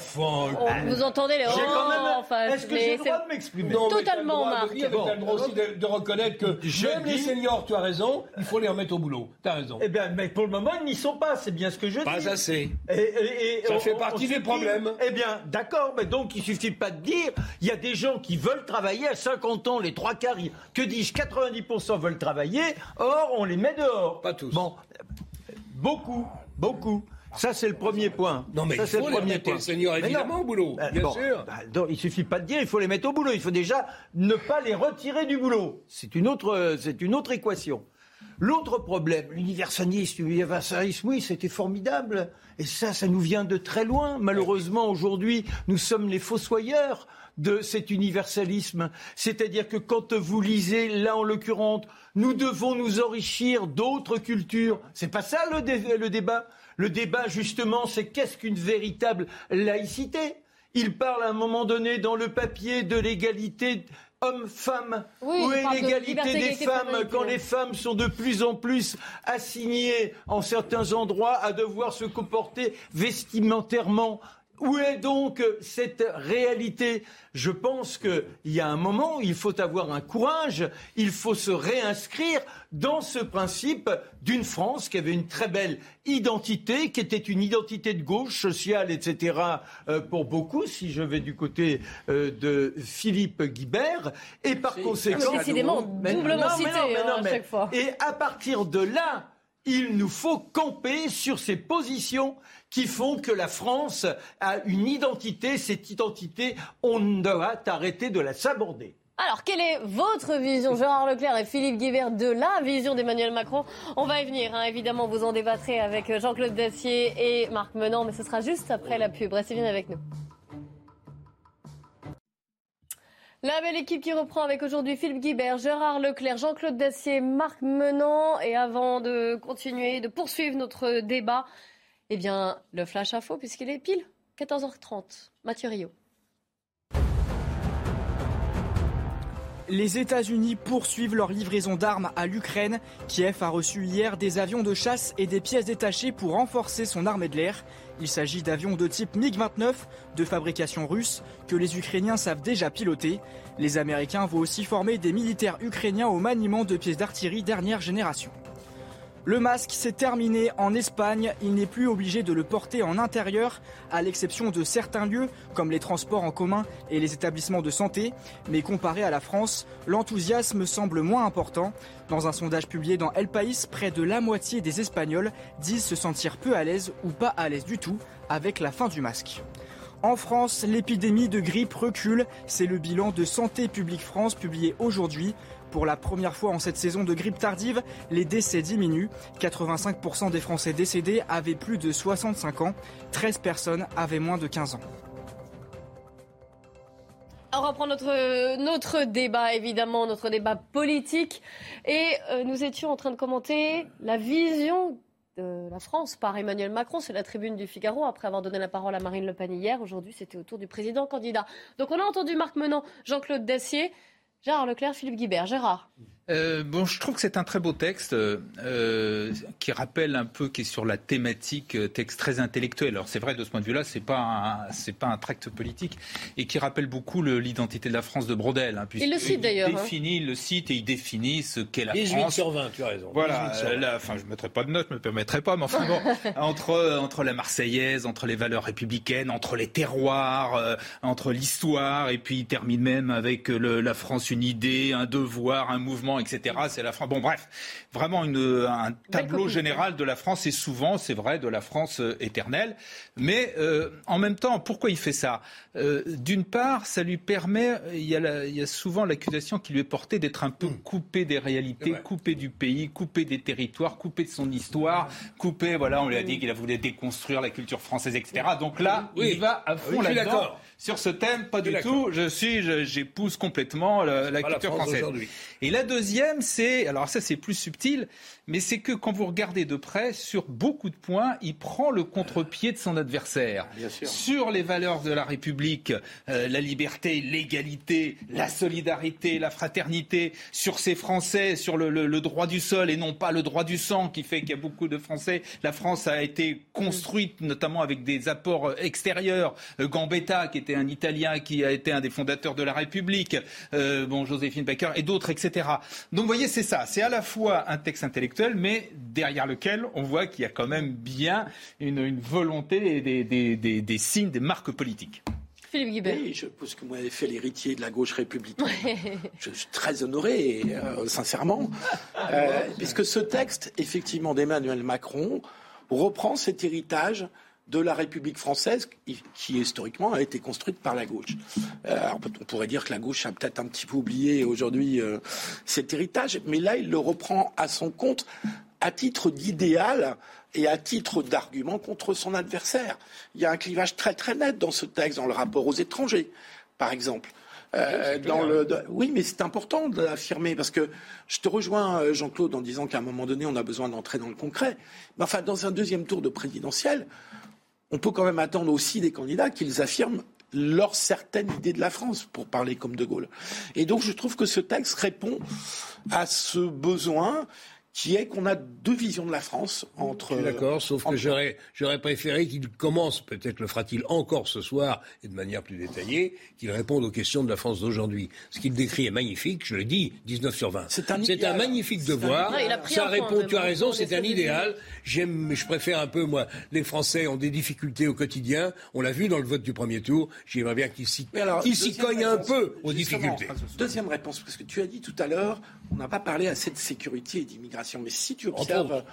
vous entendez les...
Est-ce que j'ai le droit de m'exprimer
Totalement, Marc.
Tu as le droit aussi de, reconnaître que je même les seniors, tu as raison, il faut les remettre au boulot. Tu as raison.
Eh bien, mais pour le moment, ils n'y sont pas, c'est bien ce que je dis.
Pas assez. Et, ça fait partie des problèmes.
Eh bien, d'accord, mais donc il suffit pas de dire, il y a des gens qui veulent travailler à 50 ans, les trois quarts, que dis-je, 90% veulent travailler, or on les met dehors.
Pas tous.
Bon, beaucoup, beaucoup. Ça, c'est le premier point.
Non, mais
ça,
il faut les mettre, seniors, évidemment, au boulot, bah, bien sûr.
Bah, il suffit pas de dire, il faut les mettre au boulot. Il faut déjà ne pas les retirer du boulot. C'est une autre, c'est une autre équation. L'autre problème, l'universalisme, oui, c'était formidable. Et ça, ça nous vient de très loin. Malheureusement, aujourd'hui, nous sommes les fossoyeurs de cet universalisme. C'est-à-dire que quand vous lisez, là en l'occurrence, nous devons nous enrichir d'autres cultures. C'est pas ça le débat. Le débat, justement, c'est qu'est-ce qu'une véritable laïcité? Il parle à un moment donné dans le papier de l'égalité homme-femme
oui,
Où est l'égalité des femmes quand les femmes sont de plus en plus assignées en certains endroits à devoir se comporter vestimentairement où est donc cette réalité? Je pense qu'il y a un moment où il faut avoir un courage, il faut se réinscrire dans ce principe d'une France qui avait une très belle identité, qui était une identité de gauche, sociale, etc. Euh, pour beaucoup, si je vais du côté euh, de Philippe Guibert, et par conséquent...
Décidément, doublement cité à chaque fois.
Et à partir de là, il nous faut camper sur ces positions qui font que la France a une identité. Cette identité, on doit arrêter de la saborder.
Alors, quelle est votre vision, Gérard Leclerc et Philippe Guibert, de la vision d'Emmanuel Macron? On va y venir, hein. évidemment, vous en débattrez avec Jean-Claude Dacier et Marc Menant, mais ce sera juste après la pub. Restez bien avec nous. La belle équipe qui reprend avec aujourd'hui Philippe Guibert, Gérard Leclerc, Jean-Claude Dacier, Marc Menant. Et avant de continuer, de poursuivre notre débat, eh bien, le flash info, puisqu'il est pile 14h30. Mathieu Rio.
Les États-Unis poursuivent leur livraison d'armes à l'Ukraine. Kiev a reçu hier des avions de chasse et des pièces détachées pour renforcer son armée de l'air. Il s'agit d'avions de type MiG-29 de fabrication russe que les Ukrainiens savent déjà piloter. Les Américains vont aussi former des militaires ukrainiens au maniement de pièces d'artillerie dernière génération. Le masque, s'est terminé en Espagne. Il n'est plus obligé de le porter en intérieur, à l'exception de certains lieux, comme les transports en commun et les établissements de santé. Mais comparé à la France, l'enthousiasme semble moins important. Dans un sondage publié dans El País, près de la moitié des Espagnols disent se sentir peu à l'aise ou pas à l'aise du tout avec la fin du masque. En France, l'épidémie de grippe recule. C'est le bilan de Santé publique France publié aujourd'hui. Pour la première fois en cette saison de grippe tardive, les décès diminuent. 85% des Français décédés avaient plus de 65 ans. 13 personnes avaient moins de 15 ans.
On reprend notre, notre débat, évidemment, notre débat politique. Et euh, nous étions en train de commenter la vision de la France par Emmanuel Macron. C'est la tribune du Figaro après avoir donné la parole à Marine Le Pen hier. Aujourd'hui, c'était au tour du président candidat. Donc on a entendu Marc Menant, Jean-Claude Dacier. Gérard Leclerc, Philippe Guibert. Gérard.
Euh, bon, je trouve que c'est un très beau texte euh, qui rappelle un peu, qui est sur la thématique, euh, texte très intellectuel. Alors c'est vrai de ce point de vue-là, c'est pas c'est pas un tract politique et qui rappelle beaucoup l'identité de la France de Brodel. Hein,
il le cite d'ailleurs.
Il hein. définit le site et il définit ce qu'est la
18
France.
sur 20, tu as raison.
Voilà. enfin, je mettrai pas de note, je me permettrai pas, mais enfin bon, <laughs> entre entre la Marseillaise, entre les valeurs républicaines, entre les terroirs, entre l'histoire, et puis il termine même avec le, la France une idée, un devoir, un mouvement etc. C'est la France. Bon, bref, vraiment une, un tableau général de la France et souvent, c'est vrai, de la France euh, éternelle. Mais euh, en même temps, pourquoi il fait ça? Euh, D'une part, ça lui permet. Il y a, il y a souvent l'accusation qui lui est portée d'être un peu hmm. coupé des réalités, coupé du pays, coupé des territoires, coupé de son histoire, coupé. Voilà, on lui a dit qu'il a voulu déconstruire la culture française, etc. Donc là, il va à fond là-dedans. Sur ce thème, pas du tout. Je suis, j'épouse complètement la, culture française. Et la deuxième, c'est, alors ça c'est plus subtil, mais c'est que quand vous regardez de près, sur beaucoup de points, il prend le contre-pied de son adversaire. Sur les valeurs de la République, euh, la liberté, l'égalité, la solidarité, la fraternité, sur ces Français, sur le, droit du sol et non pas le droit du sang, qui fait qu'il y a beaucoup de Français. La France a été construite notamment avec des apports extérieurs. Euh, Gambetta, qui était un Italien qui a été un des fondateurs de la République, euh, bon, Joséphine Baker et d'autres, etc. Donc vous voyez, c'est ça. C'est à la fois un texte intellectuel, mais derrière lequel on voit qu'il y a quand même bien une, volonté et des, signes, des marques politiques.
Philippe Guibert.
Oui, je pense que moi, j'ai fait l'héritier de la gauche républicaine. Je suis très honoré, euh, sincèrement, euh, puisque ce texte, effectivement, d'Emmanuel Macron reprend cet héritage de la République française qui historiquement a été construite par la gauche. Euh, on pourrait dire que la gauche a peut-être un petit peu oublié aujourd'hui euh, cet héritage, mais là il le reprend à son compte à titre d'idéal et à titre d'argument contre son adversaire. Il y a un clivage très très net dans ce texte, dans le rapport aux étrangers, par exemple. Euh, dans le, oui, mais c'est important de l'affirmer parce que je te rejoins, Jean-Claude, en disant qu'à un moment donné, on a besoin d'entrer dans le concret. Mais enfin, dans un deuxième tour de présidentiel, on peut quand même attendre aussi des candidats qu'ils affirment leur certaine idée de la France, pour parler comme De Gaulle. Et donc je trouve que ce texte répond à ce besoin qui est qu'on a deux visions de la France entre.
D'accord, sauf que j'aurais, j'aurais préféré qu'il commence, peut-être le fera-t-il encore ce soir et de manière plus détaillée, qu'il réponde aux questions de la France d'aujourd'hui. Ce qu'il décrit est magnifique, je le dis, 19 sur 20. C'est un, c'est un magnifique devoir. Ça répond, tu as raison, c'est un idéal. J'aime, mais je préfère un peu, moi, les Français ont des difficultés au quotidien. On l'a vu dans le vote du premier tour. J'aimerais bien qu'ils s'y, s'y cognent un peu aux difficultés.
Deuxième réponse, parce que tu as dit tout à l'heure, on n'a pas parlé assez de sécurité et d'immigration. Mais si tu observes,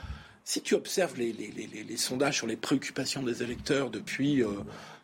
si tu observes les, sondages sur les préoccupations des électeurs depuis euh,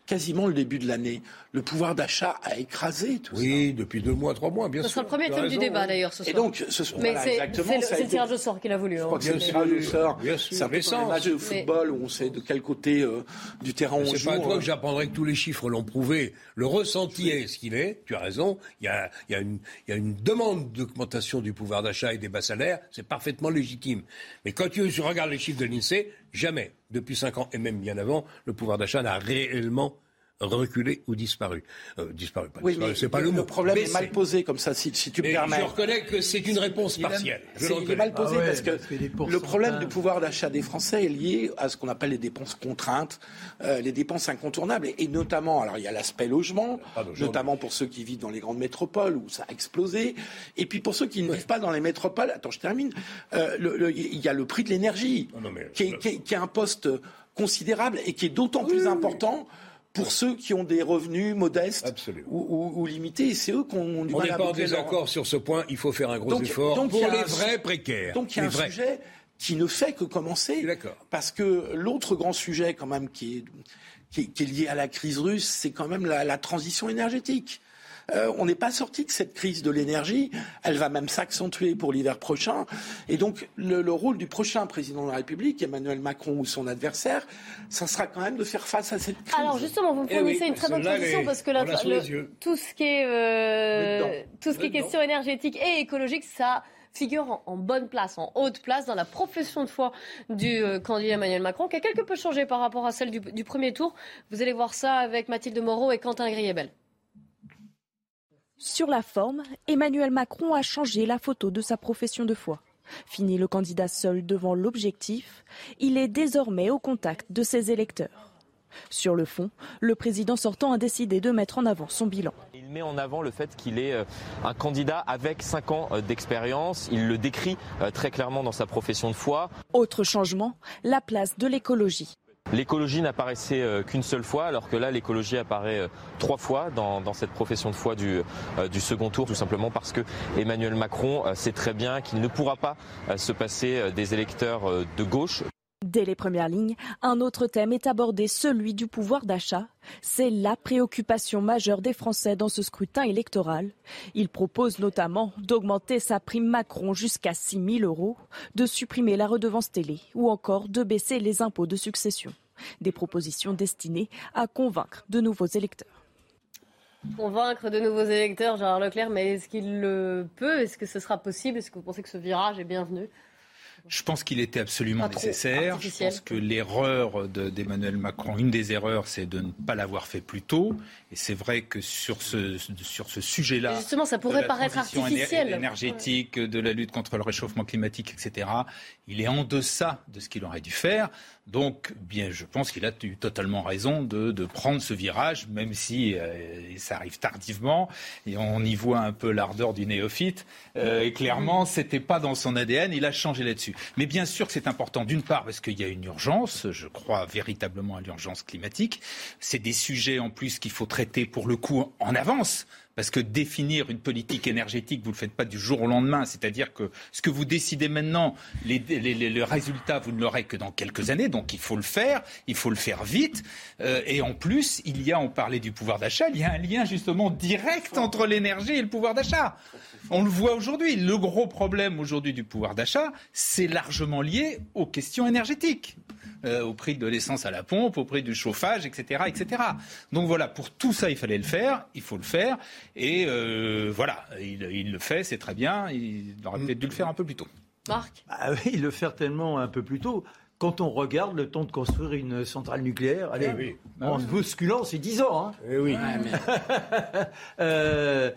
quasiment le début de l'année, le pouvoir d'achat a écrasé tout
ça. Oui, depuis deux mois, trois mois, bien sûr.
Ce sera le premier thème du débat d'ailleurs ce soir.
Et donc, ce soir,
Mais c'est le tirage au sort qu'il a voulu. Je
crois hein. que c'est le tirage au sort. C'est un peu comme match de football où on sait de quel côté euh, du terrain on joue.
C'est pas à toi que euh. j'apprendrai que tous les chiffres l'ont prouvé. Le ressenti est ce qu'il est. Tu as raison. Il y a, il y a, une, il y a une demande d'augmentation du pouvoir d'achat et des bas salaires. C'est parfaitement légitime. Mais quand tu regardes les chiffres de l'INSEE, jamais, depuis cinq ans et même bien avant, le pouvoir d'achat n'a réellement reculé ou disparu.
Euh, disparu, pas oui, c'est pas le, mot. Le problème est mal posé comme ça, si, si tu me permets.
Je reconnais que c'est une réponse partielle.
Je il est mal posé ah parce que le problème du pouvoir d'achat des Français est lié à ce qu'on appelle les dépenses contraintes, euh, les dépenses incontournables, et, notamment, alors il y a l'aspect logement, notamment pour ceux qui vivent dans les grandes métropoles où ça a explosé, et puis pour ceux qui ne vivent pas dans les métropoles, attends, je termine, euh, le, il y a le prix de l'énergie, qui, est, qui, qui est un poste considérable et qui est d'autant plus important pour ceux qui ont des revenus modestes ou, limités. Et c'est eux qu'on
On n'est pas en désaccord sur ce point. Il faut faire un gros effort pour les vrais précaires.
Donc il y a un sujet qui ne fait que commencer. Parce que l'autre grand sujet, quand même, qui est, qui est, lié à la crise russe, c'est quand même la transition énergétique. Euh, on n'est pas sorti de cette crise de l'énergie. Elle va même s'accentuer pour l'hiver prochain. Et donc, le, rôle du prochain président de la République, Emmanuel Macron ou son adversaire, ça sera quand même de faire face à cette crise.
Alors, justement, vous me eh fournissez une très bonne transition parce que tout ce qui est, euh, tout ce qui est question énergétique et écologique, ça figure en, bonne place, en haute place dans la profession de foi du euh, candidat Emmanuel Macron, qui a quelque peu changé par rapport à celle du, du premier tour. Vous allez voir ça avec Mathilde Moreau et Quentin Griebel.
Sur la forme, Emmanuel Macron a changé la photo de sa profession de foi. Fini le candidat seul devant l'objectif, il est désormais au contact de ses électeurs. Sur le fond, le président sortant a décidé de mettre en avant son bilan.
Il met en avant le fait qu'il est euh, un candidat avec 5 ans euh, d'expérience. Il le décrit euh, très clairement dans sa profession de foi.
Autre changement, la place de l'écologie.
L'écologie n'apparaissait euh, qu'une seule fois, alors que là, l'écologie apparaît euh, trois fois dans, cette profession de foi du, euh, du, second tour, tout simplement parce que Emmanuel Macron sait très bien qu'il ne pourra pas se passer des électeurs de gauche.
Dès les premières lignes, un autre thème est abordé, celui du pouvoir d'achat. C'est la préoccupation majeure des Français dans ce scrutin électoral. Il propose notamment d'augmenter sa prime Macron jusqu'à 6 000 euros, de supprimer la redevance télé ou encore de baisser les impôts de succession. Des propositions destinées à convaincre de nouveaux électeurs.
Convaincre de nouveaux électeurs, Gérard Leclerc, mais est-ce qu'il le peut? Est-ce que ce sera possible? Est-ce que vous pensez que ce virage est bienvenu?
Je pense qu'il était absolument nécessaire. Je pense que l'erreur d'Emmanuel Macron, une des erreurs, c'est de ne pas l'avoir fait plus tôt. Et c'est vrai que sur ce, sur ce sujet-là.
Justement, ça pourrait paraître artificiel.
énergétique, de la lutte contre le réchauffement climatique, etc. Il est en deçà de ce qu'il aurait dû faire. Donc, bien, je pense qu'il a eu totalement raison de, de, prendre ce virage, même si euh, ça arrive tardivement. Et on y voit un peu l'ardeur du néophyte. Euh, et clairement, c'était pas dans son ADN. Il a changé là-dessus. Mais bien sûr que c'est important, d'une part, parce qu'il y a une urgence. Je crois véritablement à l'urgence climatique. C'est des sujets en plus qu'il faut traiter pour le coup en avance. Parce que définir une politique énergétique, vous ne le faites pas du jour au lendemain. C'est-à-dire que ce que vous décidez maintenant, les, le résultat, vous ne l'aurez que dans quelques années. Donc il faut le faire, il faut le faire vite. Euh, et en plus, il y a, on parlait du pouvoir d'achat, il y a un lien justement direct entre l'énergie et le pouvoir d'achat. On le voit aujourd'hui. Le gros problème aujourd'hui du pouvoir d'achat, c'est largement lié aux questions énergétiques. Euh, au prix de l'essence à la pompe, au prix du chauffage, etc., etc. Donc voilà, pour tout ça, il fallait le faire, il faut le faire, et euh, voilà, il, le fait, c'est très bien, il aurait peut-être dû le faire un peu plus tôt.
Marc?
Ah Oui, il le fait tellement un peu plus tôt. Quand on regarde le temps de construire une centrale nucléaire, allez, ah en se bousculant, c'est 10 ans. Hein.
Eh oui. <laughs>
euh,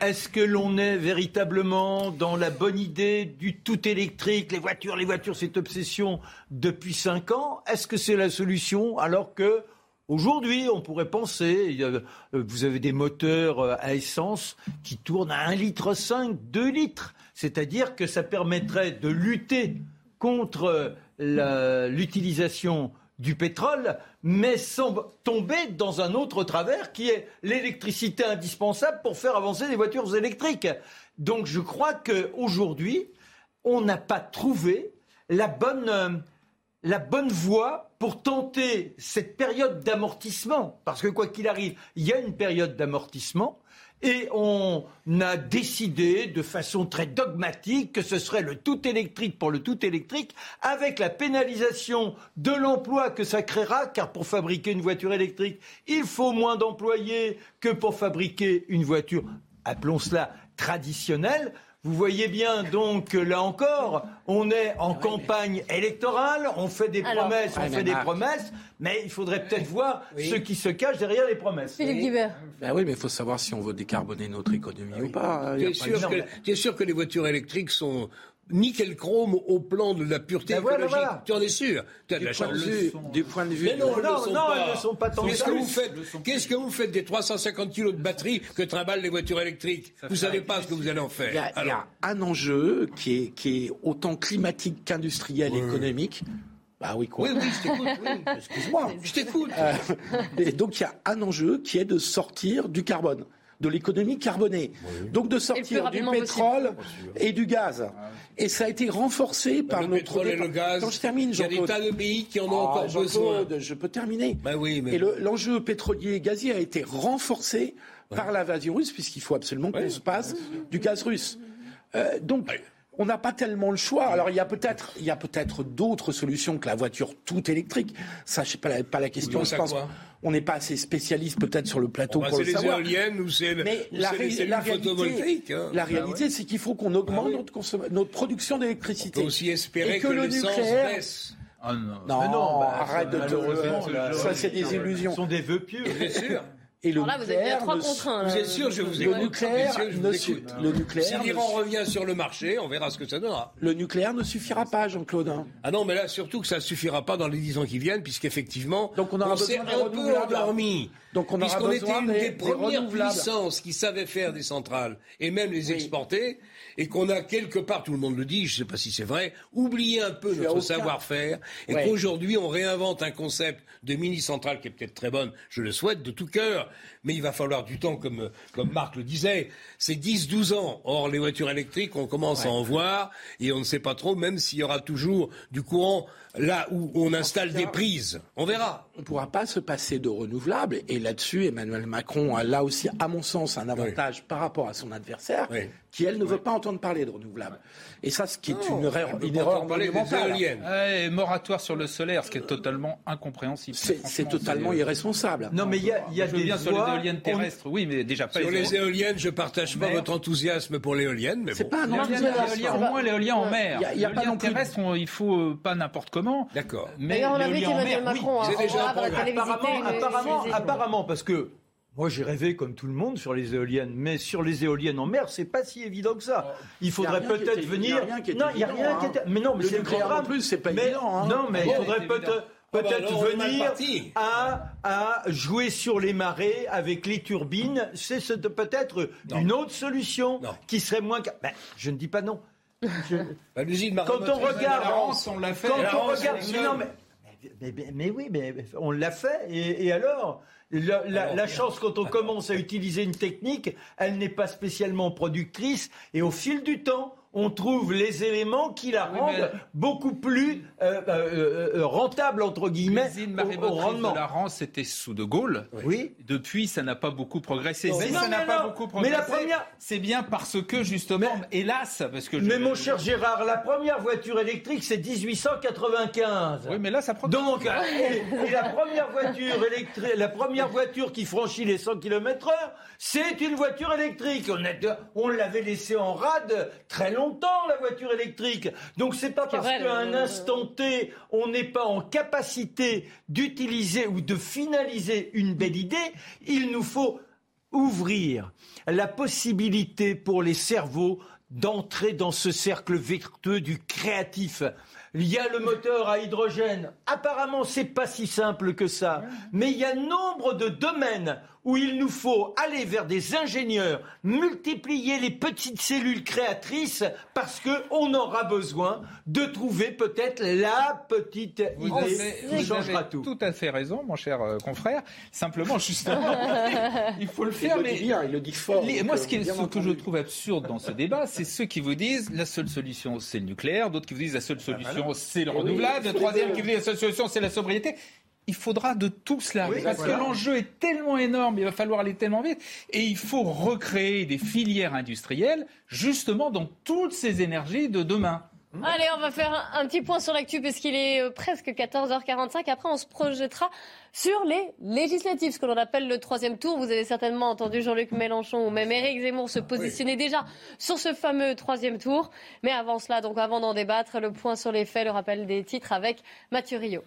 est-ce que l'on est véritablement dans la bonne idée du tout électrique, les voitures, les voitures, cette obsession depuis cinq ans? Est-ce que c'est la solution alors que Aujourd'hui, on pourrait penser, euh, vous avez des moteurs euh, à essence qui tournent à 1,5 litre, 2 litres. C'est-à-dire que ça permettrait de lutter contre euh, l'utilisation du pétrole, mais sans tomber dans un autre travers qui est l'électricité indispensable pour faire avancer les voitures électriques. Donc je crois qu'aujourd'hui, on n'a pas trouvé la bonne, euh, la bonne voie pour tenter cette période d'amortissement. Parce que quoi qu'il arrive, il y a une période d'amortissement. Et on a décidé de façon très dogmatique que ce serait le tout électrique pour le tout électrique, avec la pénalisation de l'emploi que ça créera, car pour fabriquer une voiture électrique, il faut moins d'employés que pour fabriquer une voiture, appelons cela traditionnelle. Vous voyez bien donc là encore, on est en campagne électorale, on fait des promesses, on fait des promesses, mais il faudrait peut-être voir ce qui se cache derrière les promesses.
Philippe Guibert.
Ben oui, mais il faut savoir si on veut décarboner notre économie ou pas.
Tu es, sûr que les voitures électriques sont nickel chrome au plan de la pureté ben écologique. Tu en es sûr
Tu as de la chance. Du point de vue.
Mais non, non, non, elles ne sont pas tant Qu'est-ce que vous faites Qu'est-ce que vous faites des 350 kilos de batterie que trimballent les voitures électriques Vous savez pas ce que vous allez en faire.
Il y a, un enjeu qui est, qui est autant climatique qu'industriel et économique. Bah oui, quoi.
Oui, oui, je t'écoute. Oui. Excuse-moi, je t'écoute. Euh,
et donc, il y a un enjeu qui est de sortir du carbone de l'économie carbonée. Donc de sortir du pétrole et du gaz. Ah et ça a été renforcé par
le
notre
pétrole et le gaz.
Quand je termine,
il y a des tas de pays qui en ont ah, encore besoin.
Je peux terminer.
Bah oui, mais
et l'enjeu pétrolier et gazier a été renforcé par l'invasion russe, puisqu'il faut absolument qu'on se passe du gaz russe. Euh, donc on n'a pas tellement le choix. Alors il y a peut-être, il y a peut-être d'autres solutions que la voiture toute électrique. Ça, je sais pas, pas la question. Je pense on n'est pas assez spécialiste peut-être sur le plateau
bah,
pour
le
savoir.
C'est les éoliennes ou c'est
Mais la, la, réalité, hein. la réalité c'est qu'il faut qu'on augmente bah notre, notre, production d'électricité.
Peut aussi espérer que, le nucléaire baisse.
Ah non, non, non bah, arrête de te. Ça, c'est des illusions. Ce
sont des vœux pieux.
Bien sûr.
Et le là, vous êtes trois contre un.
Vous êtes sûr, je vous
écoute. Le nucléaire,
ne le nucléaire. Si l'Iran revient sur le marché, on verra ce que ça donnera.
Le nucléaire ne suffira pas, Jean-Claude. Hein.
Ah non, mais là, surtout que ça ne suffira pas dans les dix ans qui viennent, puisqu'effectivement,
Donc on, aura on
s'est un peu endormi.
Donc on
aura était une des, premières puissances qui savait faire des centrales et même les exporter et qu'on a quelque part, tout le monde le dit, je ne sais pas si c'est vrai, oublié un peu notre savoir-faire et qu'aujourd'hui on réinvente un concept de mini-centrale qui est peut-être très bonne, je le souhaite de tout cœur, mais il va falloir du temps, comme, comme Marc le disait, c'est 10-12 ans. Or, les voitures électriques, on commence à en voir et on ne sait pas trop, même s'il y aura toujours du courant là où on installe des prises. On verra.
On ne pourra pas se passer de renouvelables. Et là-dessus, Emmanuel Macron a là aussi, à mon sens, un avantage par rapport à son adversaire, qui, elle, ne veut pas entendre parler de renouvelables. Et ça, ce qui est une erreur, une erreur monumentale.
Ouais, moratoire sur le solaire, ce qui est totalement incompréhensible.
C'est totalement irresponsable.
Non, mais il y a, y a des
bien sur les éoliennes terrestres. Oui, mais déjà pas
sur les, éoliennes. Je partage pas votre enthousiasme pour l'éolienne, mais
c'est pas un
enthousiasme. Au moins l'éolien en mer. A, pas non terrestre, il faut euh, pas n'importe comment.
D'accord.
Mais on a vu qu'Emmanuel Macron
a déjà apparemment, apparemment, parce que moi, j'ai rêvé comme tout le monde sur les éoliennes, mais sur les éoliennes en mer, c'est pas si évident que ça. Il faudrait peut-être venir.
Non, il n'y a rien qui était. Mais non, mais c'est le programme. En plus, c'est pas évident. Hein.
Non, mais il faudrait peut-être peut-être venir à, à, jouer sur les marées avec les turbines. C'est peut-être une autre solution qui serait moins. Ben, je ne dis pas non.
Je... <laughs> Bah,
quand on regarde,
on l'a fait.
Quand on regarde, mais non, mais, mais, oui, mais on l'a fait. et alors la, chance quand on commence à utiliser une technique, elle n'est pas spécialement productrice et au fil du temps, on trouve les éléments qui la rendent beaucoup plus euh, euh, euh, rentable entre guillemets
au, au rendement. de la Rance, c'était sous De Gaulle.
Oui.
Depuis, ça n'a pas beaucoup progressé.
Mais ça n'a pas beaucoup progressé. Mais la première,
c'est bien parce que justement, hélas, parce que.
Mais mon cher Gérard, la première voiture électrique, c'est 1895.
Oui, mais là, ça progresse.
Donc, <laughs> et, la première voiture électrique, la première voiture qui franchit les 100 km/h, c'est une voiture électrique. On, on l'avait laissé en rade très longtemps longtemps la voiture électrique. Donc c'est pas parce qu'à un instant T, on n'est pas en capacité d'utiliser ou de finaliser une belle idée, il nous faut ouvrir la possibilité pour les cerveaux d'entrer dans ce cercle vertueux du créatif. Il y a le moteur à hydrogène. Apparemment, c'est pas si simple que ça. Mais il y a nombre de domaines où il nous faut aller vers des ingénieurs, multiplier les petites cellules créatrices parce qu'on aura besoin de trouver peut-être la petite idée qui changera tout.
Tout à fait raison, mon cher euh, confrère. Simplement, justement, <laughs> il faut le faire.
Il le dit bien, il le dit fort.
moi, ce, ce que je trouve absurde dans ce débat, c'est ceux qui vous disent la seule solution, c'est le nucléaire, d'autres qui vous disent la seule solution, c'est le renouvelable, le troisième qui vous dit la seule solution, c'est la sobriété il faudra de tout cela. parce que l'enjeu est tellement énorme, il va falloir aller tellement vite. Et il faut recréer des filières industrielles, justement, dans toutes ces énergies de demain.
Allez, on va faire un, petit point sur l'actu puisqu'il est euh, presque 14h45. Après, on se projettera sur les législatives, ce que l'on appelle le troisième tour. Vous avez certainement entendu Jean-Luc Mélenchon ou même Éric Zemmour se positionner déjà sur ce fameux troisième tour. Mais avant cela, donc avant d'en débattre, le point sur les faits, le rappel des titres avec Mathieu Rio.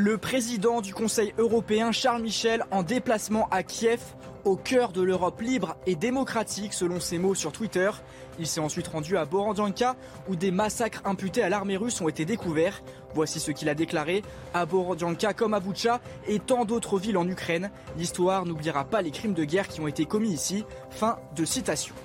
Le président du Conseil européen, Charles Michel, en déplacement à Kiev, au cœur de l'Europe libre et démocratique, selon ses mots sur Twitter. Il s'est ensuite rendu à Borodjanka, où des massacres imputés à l'armée russe ont été découverts. Voici ce qu'il a déclaré. À Borodjanka comme à Boucha et tant d'autres villes en Ukraine, l'histoire n'oubliera pas les crimes de guerre qui ont été commis ici. Fin de citation.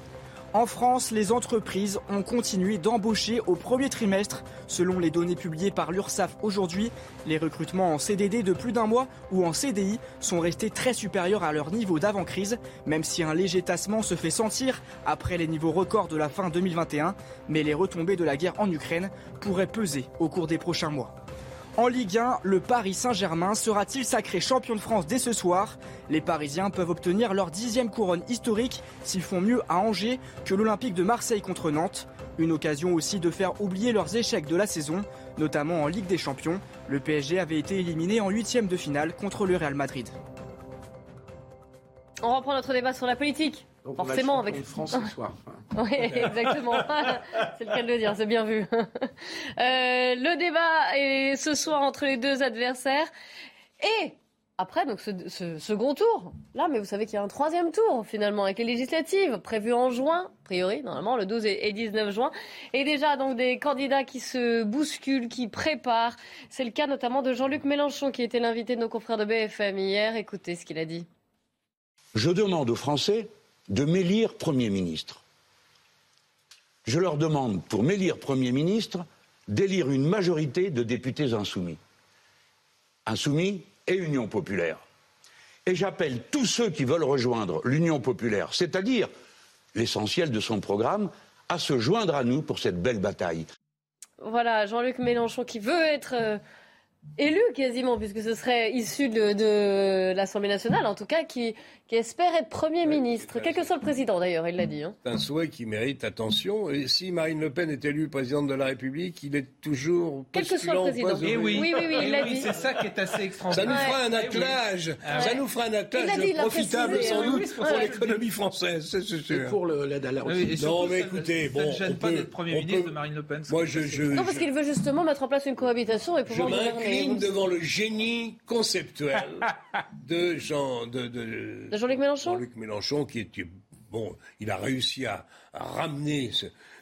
En France, les entreprises ont continué d'embaucher au premier trimestre. Selon les données publiées par l'URSSAF aujourd'hui, les recrutements en CDD de plus d'un mois ou en CDI sont restés très supérieurs à leur niveau d'avant-crise, même si un léger tassement se fait sentir après les niveaux records de la fin 2021. Mais les retombées de la guerre en Ukraine pourraient peser au cours des prochains mois. En Ligue 1, le Paris Saint-Germain sera-t-il sacré champion de France dès ce soir? Les Parisiens peuvent obtenir leur dixième couronne historique s'ils font mieux à Angers que l'Olympique de Marseille contre Nantes. Une occasion aussi de faire oublier leurs échecs de la saison, notamment en Ligue des Champions. Le PSG avait été éliminé en huitième de finale contre le Real Madrid.
On reprend notre débat sur la politique.
Donc
Forcément,
avec France ce soir. <laughs>
oui, exactement. <laughs> c'est le cas de le dire, c'est bien vu. <laughs> Euh, le débat est ce soir entre les deux adversaires. Et après, donc, ce, second tour, là, mais vous savez qu'il y a un troisième tour, finalement, avec les législatives, prévues en juin, a priori, normalement, le 12 et 19 juin. Et déjà, donc, des candidats qui se bousculent, qui préparent. C'est le cas notamment de Jean-Luc Mélenchon, qui était l'invité de nos confrères de BFM hier. Écoutez ce qu'il a dit.
Je demande aux Français de m'élire Premier ministre. Je leur demande, pour m'élire Premier ministre, d'élire une majorité de députés insoumis. Insoumis et Union populaire. Et j'appelle tous ceux qui veulent rejoindre l'Union populaire, c'est-à-dire l'essentiel de son programme, à se joindre à nous pour cette belle bataille.
Voilà, Jean-Luc Mélenchon qui veut être euh, élu quasiment, puisque ce serait issu de, l'Assemblée nationale, en tout cas, qui, qui espère être Premier ministre, quel que soit le président d'ailleurs, il l'a dit. Hein.
C'est un souhait qui mérite attention. Et si Marine Le Pen est élue présidente de la République, il est toujours
quel que soit le président.
Et oui,
oui, oui, il l'a
dit. C'est ça qui est assez extraordinaire.
Ça nous fera un attelage, ah ça nous fera un attelage profitable sans doute pour l'économie française, c'est sûr.
Et pour l'aide à la
Russie. non, mais écoutez,
bon, ça ne gêne pas d'être Premier ministre de Marine Le Pen. Moi,
je,
non, parce qu'il veut justement mettre en place une cohabitation et pouvoir
devant le génie conceptuel <laughs> de Jean de,
de, Jean-Luc Mélenchon.
Jean-Luc Mélenchon qui est bon, il a réussi à, ramener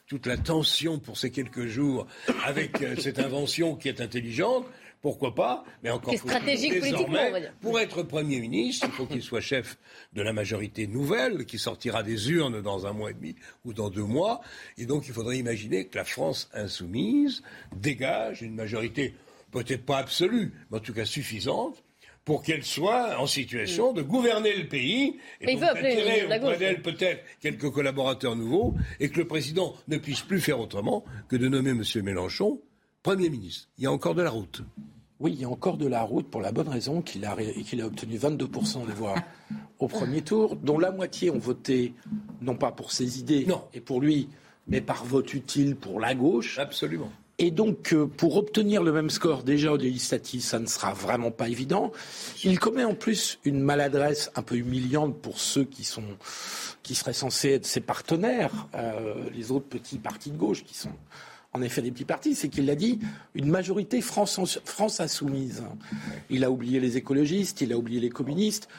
toute la tension pour ces quelques jours avec euh, cette <laughs> invention qui est intelligente. Pourquoi pas Mais encore
stratégique
désormais, pour être Premier ministre, il faut qu'il soit chef de la majorité nouvelle qui sortira des urnes dans un mois et demi ou dans deux mois. Et donc il faudrait imaginer que la France insoumise dégage une majorité peut-être pas absolue, mais en tout cas suffisante, pour qu'elle soit en situation de gouverner le pays et donc d'attirer auprès d'elle peut-être quelques collaborateurs nouveaux et que le président ne puisse plus faire autrement que de nommer M. Mélenchon Premier ministre. Il y a encore de la route.
Oui, il y a encore de la route pour la bonne raison qu'il a, qu'il a obtenu 22% des voix au premier tour, dont la moitié ont voté non pas pour ses idées et pour lui, mais par vote utile pour la gauche.
Absolument.
Et donc, euh, pour obtenir le même score déjà au législatif, ça ne sera vraiment pas évident. Il commet en plus une maladresse un peu humiliante pour ceux qui sont qui seraient censés être ses partenaires, euh, les autres petits partis de gauche qui sont en effet des petits partis, c'est qu'il a dit une majorité France, France insoumise. Il a oublié les écologistes, il a oublié les communistes.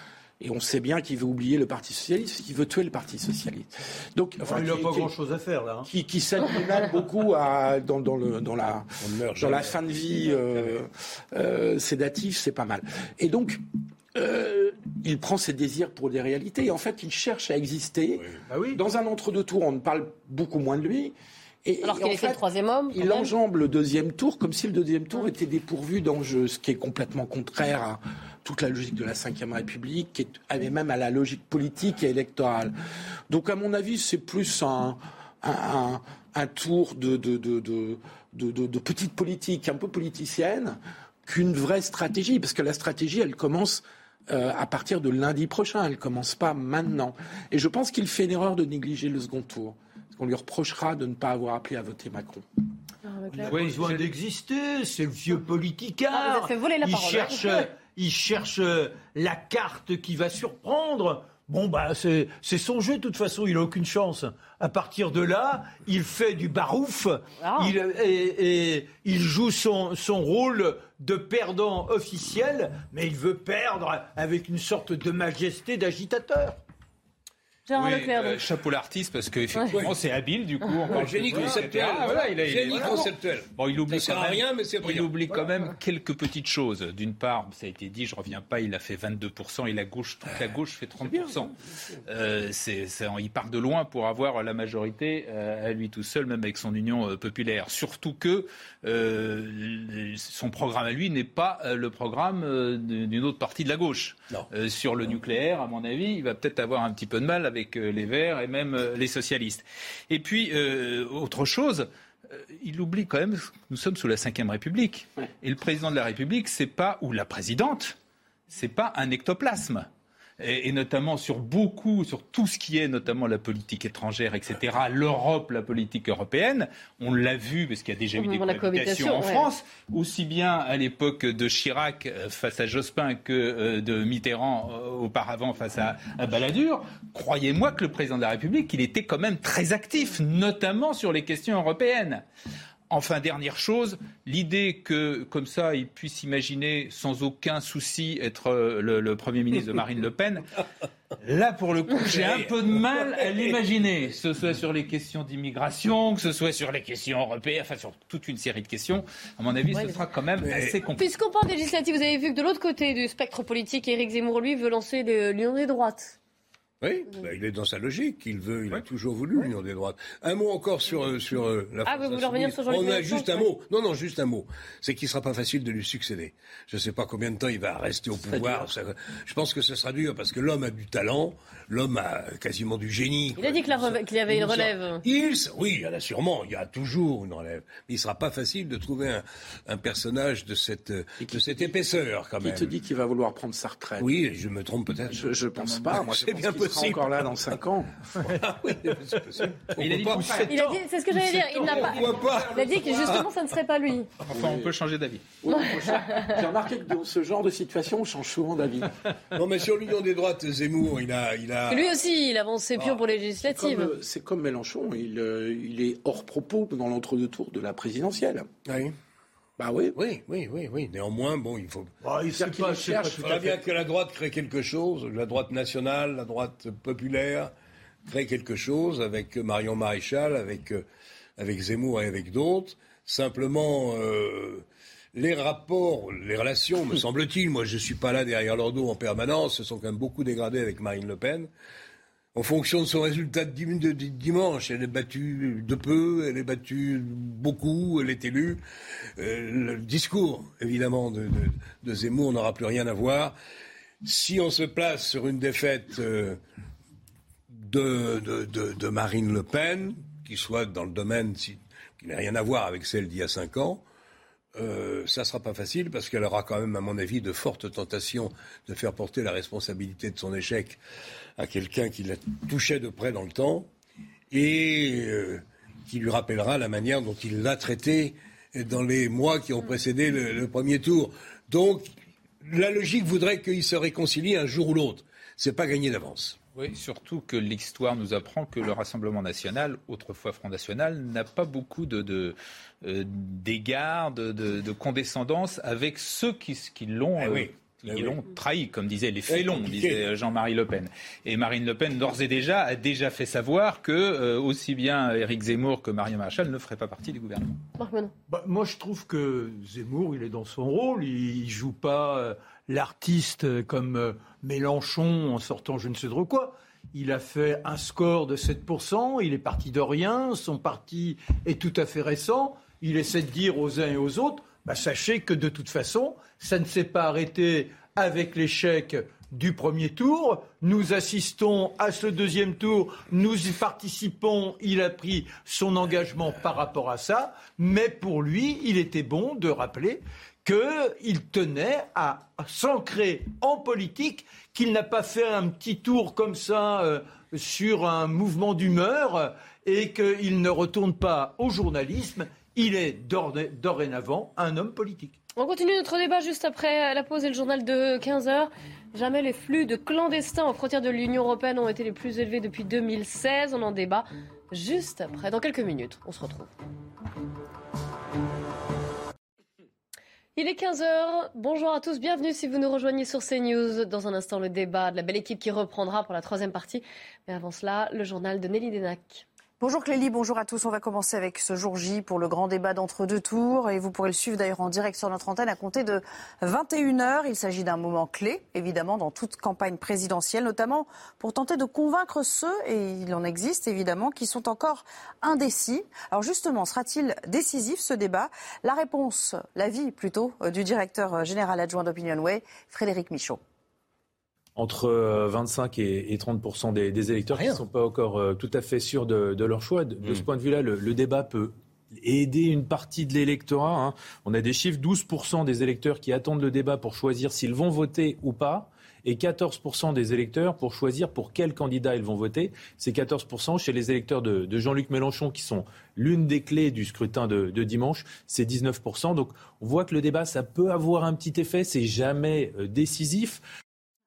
Et on sait bien qu'il veut oublier le Parti socialiste, qu'il veut tuer le Parti socialiste.
Donc, enfin, il n'a pas grand-chose à faire là. Hein.
Qui, qui mal beaucoup à, dans, dans, le, dans la, dans la fin de vie euh, euh, sédative, c'est pas mal. Et donc, euh, il prend ses désirs pour des réalités. Et en fait, il cherche à exister.
Bah
dans un entre-deux tours, on ne parle beaucoup moins de lui.
Et, Alors qu'il était le troisième homme.
Il enjambe le deuxième tour comme si le deuxième tour était dépourvu d'enjeux, ce qui est complètement contraire à toute la logique de la Ve République, qui est même à la logique politique et électorale. Donc, à mon avis, c'est plus un, un, tour de, de, de, de, petite politique, un peu politicienne, qu'une vraie stratégie, parce que la stratégie, elle commence euh, à partir de lundi prochain, elle commence pas maintenant. Et je pense qu'il fait une erreur de négliger le second tour. Qu'on lui reprochera de ne pas avoir appelé à voter Macron.
Il a besoin d'exister, c'est le vieux politicard.
Ah, vous fait voler la
il
parole. hein.
Cherche, il cherche euh, la carte qui va surprendre. Bon, bah, c'est c'est son jeu, de toute façon, il n'a aucune chance. À partir de là, il fait du barouf
Ah.
il, et, et il joue son, son rôle de perdant officiel, mais il veut perdre avec une sorte de majesté d'agitateur.
Gérard
Oui,
Leclerc,
euh, chapeau l'artiste parce qu'effectivement
Ouais.
c'est habile du coup.
génie conceptuel.
Ah, voilà, il a- il est
Génie conceptuel.
Bon, il oublie
Ça sert
quand
à
même,
rien, mais c'est
il oublie quand même quelques petites choses. D'une part, ça a été dit, je reviens pas, il a fait 22% et la gauche, toute la gauche fait 30%. Euh, c'est, il part de loin pour avoir la majorité euh, à lui tout seul, même avec son union populaire. Surtout que euh, son programme à lui n'est pas le programme d'une autre partie de la gauche. Euh, sur le nucléaire, à mon avis, il va peut-être avoir un petit peu de mal avec euh, les Verts et même euh, les socialistes. Et puis, euh, autre chose, il oublie quand même que nous sommes sous la Ve République. Et le président de la République, c'est pas, ou la présidente, c'est pas un ectoplasme. Et, et notamment sur beaucoup, sur tout ce qui est notamment la politique étrangère, etc., l'Europe, la politique européenne, on l'a vu parce qu'il y a déjà eu des cohabitations
cohabitation,
en
ouais.
France, aussi bien à l'époque de Chirac euh, face à Jospin que euh, de Mitterrand euh, auparavant face à, à Balladur. Croyez-moi que le président de la République, il était quand même très actif, notamment sur les questions européennes. Enfin, dernière chose, l'idée que, comme ça, il puisse imaginer sans aucun souci être euh, le, le Premier ministre de Marine Le Pen, là, pour le coup, j'ai un peu de mal à l'imaginer, que ce soit sur les questions d'immigration, que ce soit sur les questions européennes, enfin, sur toute une série de questions. À mon avis, ce sera quand même assez compliqué.
Puisqu'on parle des législatives, vous avez vu que de l'autre côté du spectre politique, Éric Zemmour, lui, veut lancer l'Union des droites.
Oui, bah, il est dans sa logique. Il veut, il a toujours voulu l'union des droites. Un mot encore sur euh, sur euh, la
Ah,
France
vous voulez revenir sur Jean-Luc
On a juste un
ouais.
mot. Non, non, juste un mot. C'est qu'il sera pas facile de lui succéder. Je ne sais pas combien de temps il va rester au pouvoir. Ça- je pense que ce sera dur parce que l'homme a du talent, l'homme a quasiment du génie.
Il a dit qu'il y avait une relève.
Il, oui, il y en a sûrement, il y a toujours une relève. Mais il sera pas facile de trouver un, un personnage de cette, de cette épaisseur, quand
Qui
même.
te dit qu'il va vouloir prendre sa retraite?
Oui, je me trompe peut-être.
Je, je pense pas. Moi, je
C'est
pense
bien
qu'il sera
possible.
encore là dans 5 ans. <laughs>
Il a dit
pas.
pour sept
Il a dit, c'est ce que j'allais dire, il n'a pas. Il a dit que justement, ça ne serait pas lui.
Enfin, on peut changer d'avis.
J'ai remarqué que dans ce genre de situation, on change souvent d'avis.
Non, mais sur l'union des droites, Zemmour, il a, il a.
Lui aussi, il avance ses pions pour les législatives.
C'est comme Mélenchon, il, euh, il est hors propos dans l'entre-deux tours de la présidentielle.
Oui.
Bah oui.
Oui, oui, oui, oui. Néanmoins, bon, il faut.
Bah, il sait
qu'il
pas,
cherche.
Il faudra bien que la droite crée quelque chose, la droite nationale, la droite populaire, crée quelque chose avec Marion Maréchal, avec, euh, avec Zemmour et avec d'autres. Simplement, euh, les rapports, les relations, me <laughs> semble-t-il, moi je ne suis pas là derrière leur dos en permanence, se sont quand même beaucoup dégradés avec Marine Le Pen. En fonction de son résultat de, dim- de- de dimanche, elle est battue de peu, elle est battue beaucoup, elle est élue. Euh, le discours, évidemment, de, Zemmour n'aura plus rien à voir. Si on se place sur une défaite euh, de, Marine Le Pen, qui soit dans le domaine qui n'a rien à voir avec celle d'il y a cinq ans, euh, ça sera pas facile parce qu'elle aura quand même, à mon avis, de fortes tentations de faire porter la responsabilité de son échec à quelqu'un qui la touchait de près dans le temps et euh, qui lui rappellera la manière dont il l'a traité dans les mois qui ont précédé le, premier tour. Donc, la logique voudrait qu'ils se réconcilient un jour ou l'autre. C'est pas gagné d'avance.
Oui, surtout que l'histoire nous apprend que le Rassemblement national, autrefois Front National, n'a pas beaucoup de, de, euh, d'égards, de, de- de condescendance avec ceux qui, qui l'ont.
Eh
euh,
oui. Eh oui.
l'ont trahi, comme disait les
Eh,
félons, disait Jean-Marie Le Pen. Et Marine Le Pen, d'ores et déjà, a déjà fait savoir que euh, aussi bien Éric Zemmour que Marion Maréchal ne feraient pas partie du gouvernement.
Bah, moi, je trouve que Zemmour, il est dans son rôle. Il, il joue pas euh, l'artiste comme euh, Mélenchon en sortant je ne sais trop quoi. Il a fait un score de 7%, il est parti de rien, son parti est tout à fait récent. Il essaie de dire aux uns et aux autres, bah, sachez que de toute façon, ça ne s'est pas arrêté avec l'échec du premier tour. Nous assistons à ce deuxième tour, nous y participons, il a pris son engagement par rapport à ça, mais pour lui, il était bon de rappeler qu'il tenait à s'ancrer en politique, qu'il n'a pas fait un petit tour comme ça euh, sur un mouvement d'humeur et qu'il ne retourne pas au journalisme. Il est dorénavant un homme politique.
On continue notre débat juste après la pause et le journal de 15h. Jamais les flux de clandestins aux frontières de l'Union européenne ont été les plus élevés depuis 2016. On en débat juste après, dans quelques minutes. On se retrouve. Il est 15h. Bonjour à tous. Bienvenue si vous nous rejoignez sur CNews. Dans un instant, le débat de la belle équipe qui reprendra pour la troisième partie. Mais avant cela, le journal de Nelly Denac.
Bonjour Clélie, bonjour à tous. On va commencer avec ce jour J pour le grand débat d'entre deux tours. Et vous pourrez le suivre d'ailleurs en direct sur notre antenne à compter de 21h. Il s'agit d'un moment clé, évidemment, dans toute campagne présidentielle, notamment pour tenter de convaincre ceux, et il en existe évidemment, qui sont encore indécis. Alors justement, sera-t-il décisif ce débat? La réponse, l'avis plutôt, euh, du directeur général adjoint d'Opinion Way, Frédéric Michaud
entre 25 euh, et, 30 des, électeurs qui ne sont pas encore euh, tout à fait sûrs de, leur choix. De, ce mm. point de vue-là, le, débat peut aider une partie de l'électorat. Hein. On a des chiffres, 12% des électeurs qui attendent le débat pour choisir s'ils vont voter ou pas et 14% des électeurs pour choisir pour quel candidat ils vont voter. C'est 14% chez les électeurs de, Jean-Luc Mélenchon qui sont l'une des clés du scrutin de, de dimanche. C'est 19%. Donc on voit que le débat, ça peut avoir un petit effet. C'est jamais euh, décisif.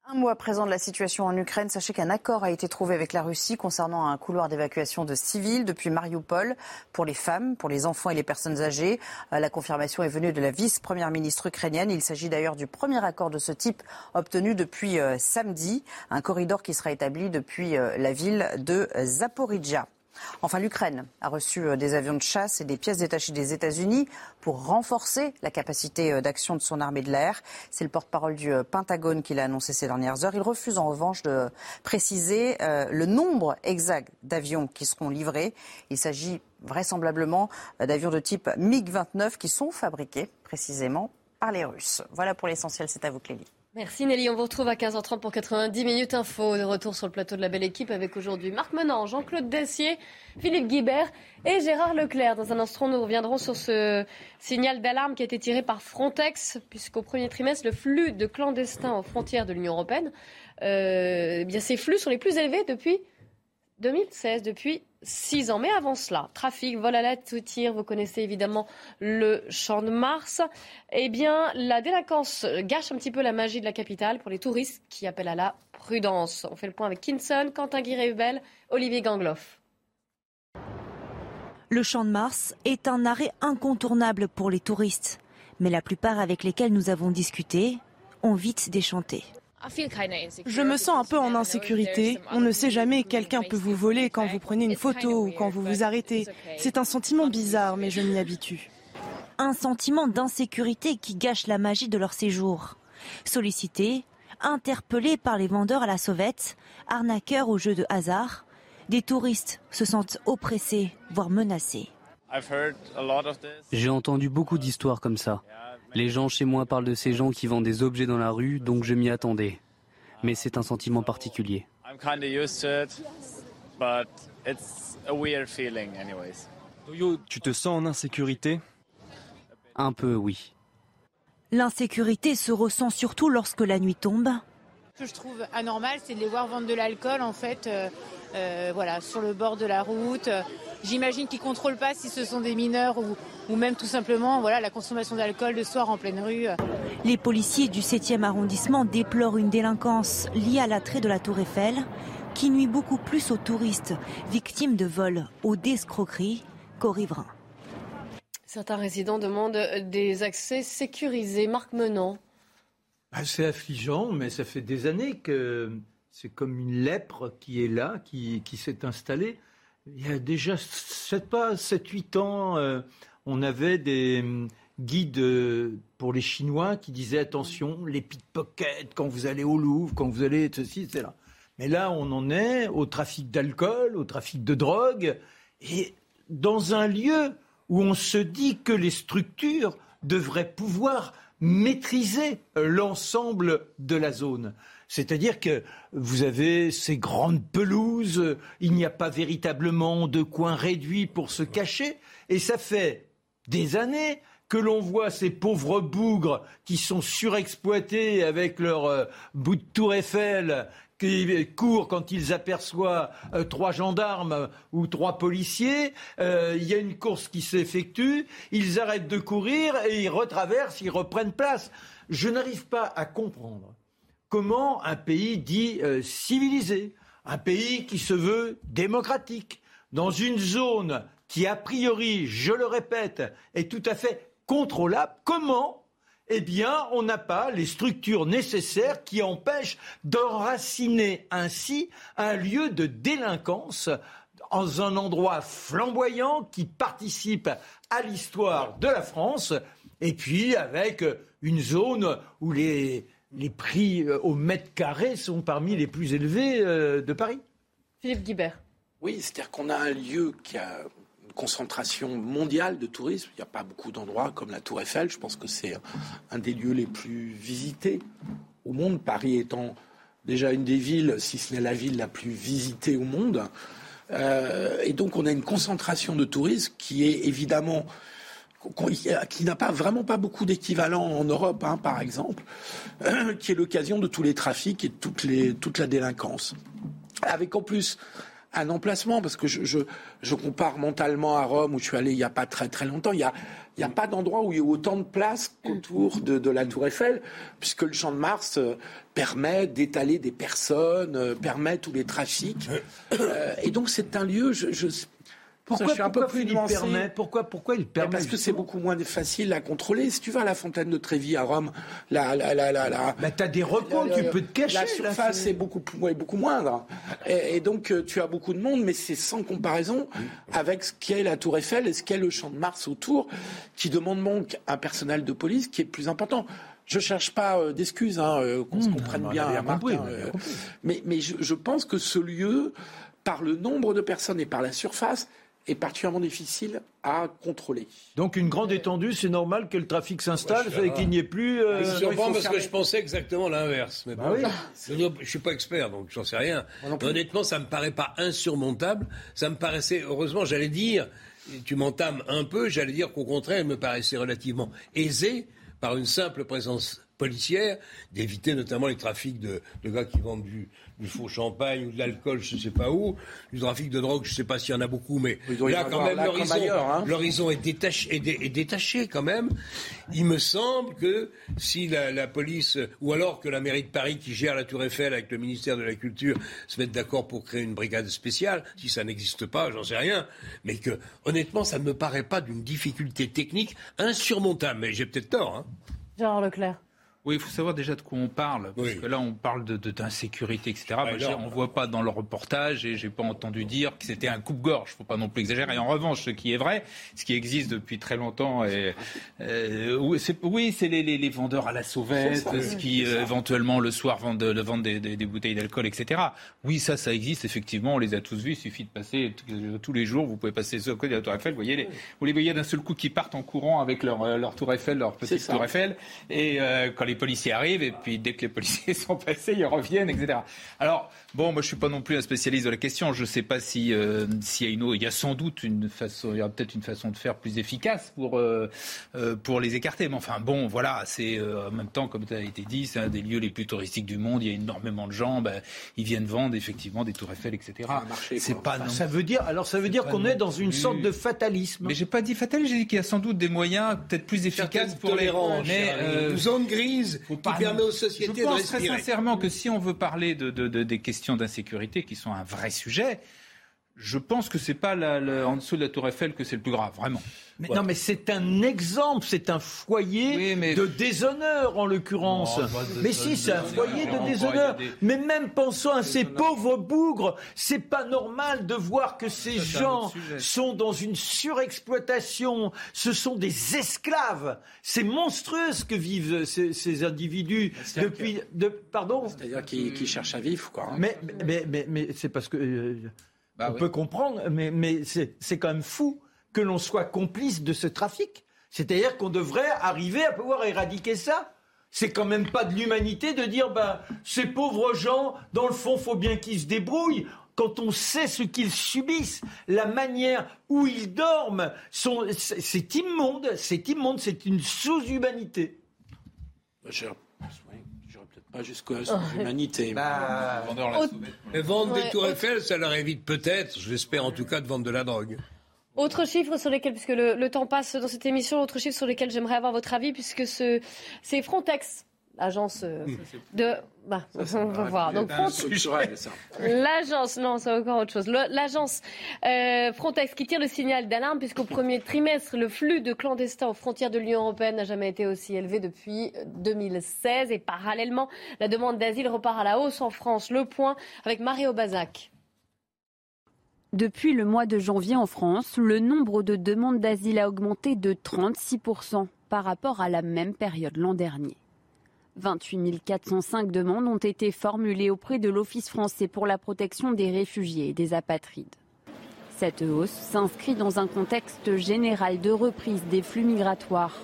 Un mois présent de la situation en Ukraine, sachez qu'un accord a été trouvé avec la Russie concernant un couloir d'évacuation de civils depuis Mariupol pour les femmes, pour les enfants et les personnes âgées. Euh, la confirmation est venue de la vice-première ministre ukrainienne. Il s'agit d'ailleurs du premier accord de ce type obtenu depuis euh, samedi, un corridor qui sera établi depuis euh, la ville de Zaporizhia. Enfin, l'Ukraine a reçu euh, des avions de chasse et des pièces détachées des États-Unis pour renforcer la capacité euh, d'action de son armée de l'air. C'est le porte-parole du euh, Pentagone qui l'a annoncé ces dernières heures. Il refuse en revanche de préciser le nombre exact d'avions qui seront livrés. Il s'agit vraisemblablement d'avions de type MiG-29 qui sont fabriqués précisément par les Russes. Voilà pour l'essentiel. C'est à vous, Clélie.
Merci Nelly. On vous retrouve à 15h30 pour 90 minutes info. De retour sur le plateau de la belle équipe avec aujourd'hui Marc Menant, Jean-Claude Dacier, Philippe Guibert et Gérard Leclerc. Dans un instant, nous reviendrons sur ce signal d'alarme qui a été tiré par Frontex, puisqu'au premier trimestre, le flux de clandestins aux frontières de l'Union européenne, euh, eh bien ces flux sont les plus élevés depuis 2016, depuis six ans. Mais avant cela, trafic, vol à la tir, vous connaissez évidemment le champ de Mars. Eh bien, la délinquance gâche un petit peu la magie de la capitale pour les touristes qui appellent à la prudence. On fait le point avec Kinson, Quentin Guirébel, Olivier Gangloff.
Le champ de Mars est un arrêt incontournable pour les touristes. Mais la plupart avec lesquels nous avons discuté ont vite déchanté.
Je me sens un peu en insécurité. On ne sait jamais, quelqu'un peut vous voler quand vous prenez une photo ou quand vous vous arrêtez. C'est un sentiment bizarre, mais je m'y habitue.
Un sentiment d'insécurité qui gâche la magie de leur séjour. Sollicités, interpellés par les vendeurs à la sauvette, arnaqueurs au jeu de hasard, des touristes se sentent oppressés, voire menacés.
J'ai entendu beaucoup d'histoires comme ça. Les gens chez moi parlent de ces gens qui vendent des objets dans la rue, donc je m'y attendais. Mais c'est un sentiment particulier.
Tu te sens en insécurité?
Un peu, oui.
L'insécurité se ressent surtout lorsque la nuit tombe.
Ce que je trouve anormal, c'est de les voir vendre de l'alcool, en fait, euh, euh, voilà, sur le bord de la route. J'imagine qu'ils ne contrôlent pas si ce sont des mineurs ou, même tout simplement voilà, la consommation d'alcool le soir en pleine rue.
Les policiers du 7e arrondissement déplorent une délinquance liée à l'attrait de la Tour Eiffel qui nuit beaucoup plus aux touristes victimes de vols ou d'escroqueries qu'aux riverains.
Certains résidents demandent des accès sécurisés. Marc Menant.
C'est affligeant, mais ça fait des années que c'est comme une lèpre qui est là, qui s'est installée il y a déjà 7, pas 7-8 ans, euh, on avait des hum, guides euh, pour les Chinois qui disaient attention, les pickpockets quand vous allez au Louvre, quand vous allez ceci, là. Mais là, on en est au trafic d'alcool, au trafic de drogue, et dans un lieu où on se dit que les structures devraient pouvoir maîtriser l'ensemble de la zone. C'est-à-dire que vous avez ces grandes pelouses, il n'y a pas véritablement de coin réduit pour se cacher, et ça fait des années que l'on voit ces pauvres bougres qui sont surexploités avec leur euh, bout de tour Eiffel qui courent quand ils aperçoivent euh, trois gendarmes ou trois policiers. Euh, il y a une course qui s'effectue, ils arrêtent de courir et ils retraversent, ils reprennent place. Je n'arrive pas à comprendre comment un pays dit civilisé, un pays qui se veut démocratique, dans une zone qui, a priori, je le répète, est tout à fait contrôlable. Comment eh bien, on n'a pas les structures nécessaires qui empêchent d'enraciner ainsi un lieu de délinquance dans un endroit flamboyant qui participe à l'histoire de la France, et puis avec une zone où les, les prix euh, au mètre carré sont parmi les plus élevés euh, de Paris.
Philippe Guibert.
Oui, c'est-à-dire qu'on a un lieu qui a concentration mondiale de tourisme. Il n'y a pas beaucoup d'endroits comme la Tour Eiffel. Je pense que c'est un des lieux les plus visités au monde. Paris étant déjà une des villes, si ce n'est la ville la plus visitée au monde. Euh, et donc on a une concentration de tourisme qui est évidemment qui n'a pas vraiment pas beaucoup d'équivalent en Europe, hein, par exemple, qui est l'occasion de tous les trafics et de toute la délinquance. Avec en plus un emplacement, parce que je, je, je, compare mentalement à Rome, où je suis allé il n'y a pas très très longtemps, il n'y a, il y a pas d'endroit où il y a autant de place qu'autour de, de, la Tour Eiffel, puisque le Champ de Mars euh, permet d'étaler des personnes, euh, permet tous les trafics. Euh, et donc c'est un lieu, je, je
pourquoi, un peu plus il permet Pourquoi, pourquoi il permet
Parce que c'est beaucoup moins facile à contrôler. Si tu vas à la fontaine de Trévi à Rome, la, la, la, la, la
bah, t'as des recoins, tu peux te cacher.
La surface est beaucoup, beaucoup moindre. Et, donc, euh, tu as beaucoup de monde, mais c'est sans comparaison avec ce qu'est la Tour Eiffel et ce qu'est le Champ de Mars autour, qui demande donc un personnel de police qui est plus important. Je cherche pas euh, d'excuses, hein, euh, qu'on se mmh, comprenne bien, mais, mais je, je pense que ce lieu, par le nombre de personnes et par la surface, est particulièrement difficile à contrôler.
Donc une grande étendue, c'est normal que le trafic s'installe et qu'il n'y ait plus. Euh...
Je surprends parce que je pensais exactement l'inverse. Mais bah je ne suis pas expert, donc j'en sais rien. Honnêtement, ça me paraît pas insurmontable. Ça me paraissait, heureusement, j'allais dire, tu m'entames un peu, j'allais dire qu'au contraire, il me paraissait relativement aisé par une simple présence policière d'éviter notamment les trafics de, de gars qui vendent du, du faux champagne ou de l'alcool, je ne sais pas où, du trafic de drogue, je ne sais pas s'il y en a beaucoup, mais là, quand même, hein. l'horizon est, détaché, est, détaché quand même. Il me semble que si la, police, ou alors que la mairie de Paris qui gère la Tour Eiffel avec le ministère de la Culture se mettent d'accord pour créer une brigade spéciale, si ça n'existe pas, j'en sais rien, mais que honnêtement, ça ne me paraît pas d'une difficulté technique insurmontable. Mais j'ai peut-être tort. Hein.
Gérard Leclerc.
Oui, il faut savoir déjà de quoi on parle, parce que là, on parle d'insécurité, de, etc. on ne voit pas dans le reportage, et j'ai pas entendu dire que c'était un coupe-gorge. Il faut pas non plus exagérer. Et en revanche, ce qui est vrai, ce qui existe depuis très longtemps, et, euh, oui, c'est les, les, les, vendeurs à la sauvette, ce qui euh, éventuellement le soir vendent, le vendent des, des, des bouteilles d'alcool, etc. Oui, ça, ça existe effectivement. On les a tous vus. Il suffit de passer tous les jours. Vous pouvez passer sur le côté de la Tour Eiffel. Vous voyez, les, vous les voyez d'un seul coup qui partent en courant avec leur, euh, leur Tour Eiffel, leur petite Tour Eiffel, et quand les les policiers arrivent et puis dès que les policiers <laughs> sont passés, ils reviennent, etc. bon, moi je suis pas non plus un spécialiste de la question. Je ne sais pas si euh, s'il y a une il y a sans doute une façon, il y a peut-être une façon de faire plus efficace pour euh, euh, pour les écarter. Mais enfin, bon, voilà, c'est en même temps, comme ça a été dit, c'est un des lieux les plus touristiques du monde. Il y a énormément de gens, ben, ils viennent vendre effectivement des tours Eiffel, etc.
C'est pas. ça veut dire alors ça veut dire qu'on est dans une sorte de fatalisme.
Mais j'ai pas dit fatalisme, j'ai dit qu'il y a sans doute des moyens peut-être plus efficaces pour les.
Mais zone grise qui permet aux sociétés
je pense très sincèrement que si on veut parler de, des questions d'insécurité qui sont un vrai sujet, je pense que c'est pas en dessous de la Tour Eiffel que c'est le plus grave, vraiment.
Non, mais c'est un exemple, c'est un foyer de déshonneur en l'occurrence. mais si, c'est un foyer de déshonneur. Mais même pensant à ces pauvres bougres, c'est pas normal de voir que ces gens sont dans une surexploitation. Ce sont des esclaves. C'est monstrueux ce que vivent ces, individus depuis. De, pardon.
C'est-à-dire qui, cherchent à vivre, quoi.
Mais mais mais, mais, c'est parce que. Euh, bah on peut comprendre, mais, mais c'est quand même fou que l'on soit complice de ce trafic. C'est-à-dire qu'on devrait arriver à pouvoir éradiquer ça. C'est quand même pas de l'humanité de dire, bah, ces pauvres gens, dans le fond, faut bien qu'ils se débrouillent quand on sait ce qu'ils subissent, la manière où ils dorment, c'est immonde, c'est immonde, c'est une sous-humanité.
Pas jusqu'à la sous-humanité. Bah...
Mais vendre des tours Eiffel, ça leur évite peut-être, j'espère en tout cas, de vendre de la drogue.
Autre chiffre sur lesquels, puisque le, temps passe dans cette émission, autre chiffre sur lesquels j'aimerais avoir votre avis, puisque c'est Frontex Agence euh, de. Bah, on va voir. Donc, L'agence, non, c'est encore autre chose. L'agence euh, Frontex qui tire le signal d'alarme, puisqu'au <laughs> premier trimestre, le flux de clandestins aux frontières de l'Union européenne n'a jamais été aussi élevé depuis 2016. Et parallèlement, la demande d'asile repart à la hausse en France. Le point avec Mario Bazac.
Depuis le mois de janvier en France, le nombre de demandes d'asile a augmenté de 36% par rapport à la même période l'an dernier. 28 405 demandes ont été formulées auprès de l'Office français pour la protection des réfugiés et des apatrides. Cette hausse s'inscrit dans un contexte général de reprise des flux migratoires.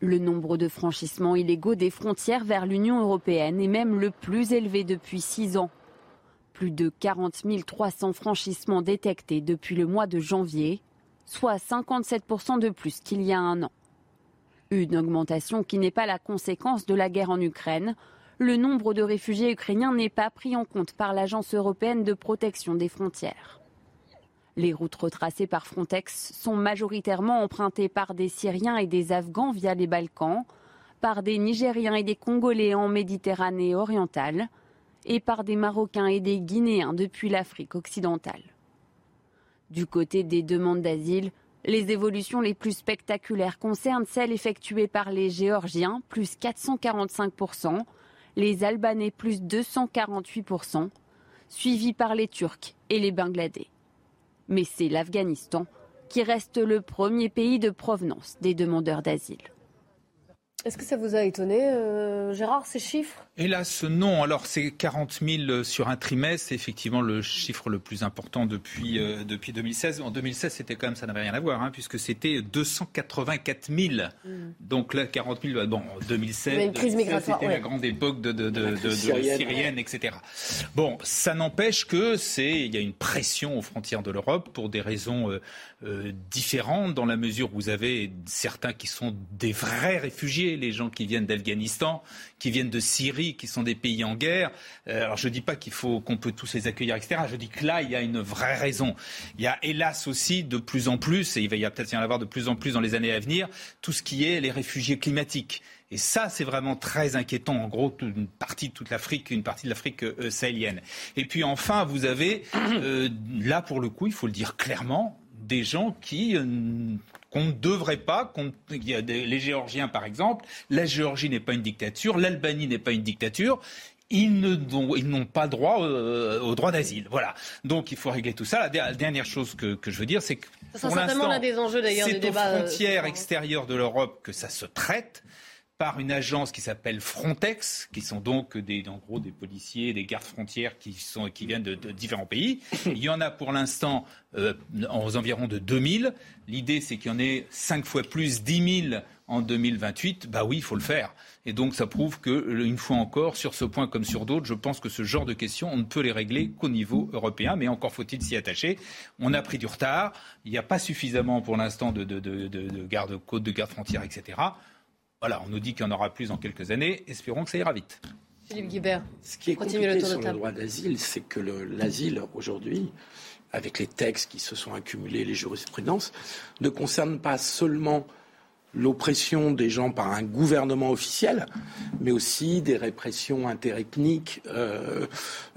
Le nombre de franchissements illégaux des frontières vers l'Union européenne est même le plus élevé depuis six ans. Plus de 40 300 franchissements détectés depuis le mois de janvier, soit 57% de plus qu'il y a un an. Une augmentation qui n'est pas la conséquence de la guerre en Ukraine. Le nombre de réfugiés ukrainiens n'est pas pris en compte par l'Agence européenne de protection des frontières. Les routes retracées par Frontex sont majoritairement empruntées par des Syriens et des Afghans via les Balkans, par des Nigériens et des Congolais en Méditerranée orientale, et par des Marocains et des Guinéens depuis l'Afrique occidentale. Du côté des demandes d'asile, les évolutions les plus spectaculaires concernent celles effectuées par les Géorgiens, plus 445%, les Albanais, plus 248%, suivis par les Turcs et les Bangladais. Mais c'est l'Afghanistan qui reste le premier pays de provenance des demandeurs d'asile.
Est-ce que ça vous a étonné, euh, Gérard, ces chiffres?
Hélas, non. Alors, c'est 40 000 sur un trimestre. C'est effectivement le chiffre le plus important depuis, euh, depuis 2016. En 2016, c'était quand même, ça n'avait rien à voir, hein, puisque c'était 284 000. Mm. Donc là, 40 000, bon, 2016, c'était la grande époque de, de, de, de syrienne. etc. Bon, ça n'empêche que c'est, il y a une pression aux frontières de l'Europe pour des raisons euh, euh, différentes, dans la mesure où vous avez certains qui sont des vrais réfugiés, les gens qui viennent d'Afghanistan, qui viennent de Syrie, qui sont des pays en guerre. Euh, alors je ne dis pas qu'il faut qu'on peut tous les accueillir, etc. Je dis que là, il y a une vraie raison. Il y a hélas aussi de plus en plus, et il va peut-être y en avoir de plus en plus dans les années à venir, tout ce qui est les réfugiés climatiques. Et ça, c'est vraiment très inquiétant. En gros, une partie de toute l'Afrique, une partie de l'Afrique euh, sahélienne. Et puis enfin, vous avez, euh, là pour le coup, il faut le dire clairement, des gens qui qu'on ne devrait pas. Il y a les Géorgiens, par exemple. La Géorgie n'est pas une dictature. L'Albanie n'est pas une dictature ils n'ont pas droit euh, au droit d'asile. Voilà. Donc il faut régler tout ça. La, dernière chose que, je veux dire, c'est que pour l'instant, c'est aux euh, frontières extérieures de l'Europe que ça se traite par une agence qui s'appelle Frontex, qui sont donc des, en gros des policiers, des gardes frontières qui, sont, qui viennent de, différents pays. <laughs> Il y en a pour l'instant euh, aux environs de 2000. L'idée, c'est qu'il y en ait 5 fois plus, 10 000 en 2028. Bah oui, il faut le faire. Et donc ça prouve que, une fois encore, sur ce point comme sur d'autres, je pense que ce genre de questions, on ne peut les régler qu'au niveau européen, mais encore faut-il s'y attacher. On a pris du retard. Il n'y a pas suffisamment pour l'instant de, de, de, garde-frontières, etc. Voilà, on nous dit qu'il y en aura plus en quelques années. Espérons que ça ira vite.
Philippe Guibert.
Ce qui est compliqué sur le droit d'asile, c'est que l'asile aujourd'hui, avec les textes qui se sont accumulés, les jurisprudences, ne concerne pas seulement l'oppression des gens par un gouvernement officiel, mais aussi des répressions interethniques, euh,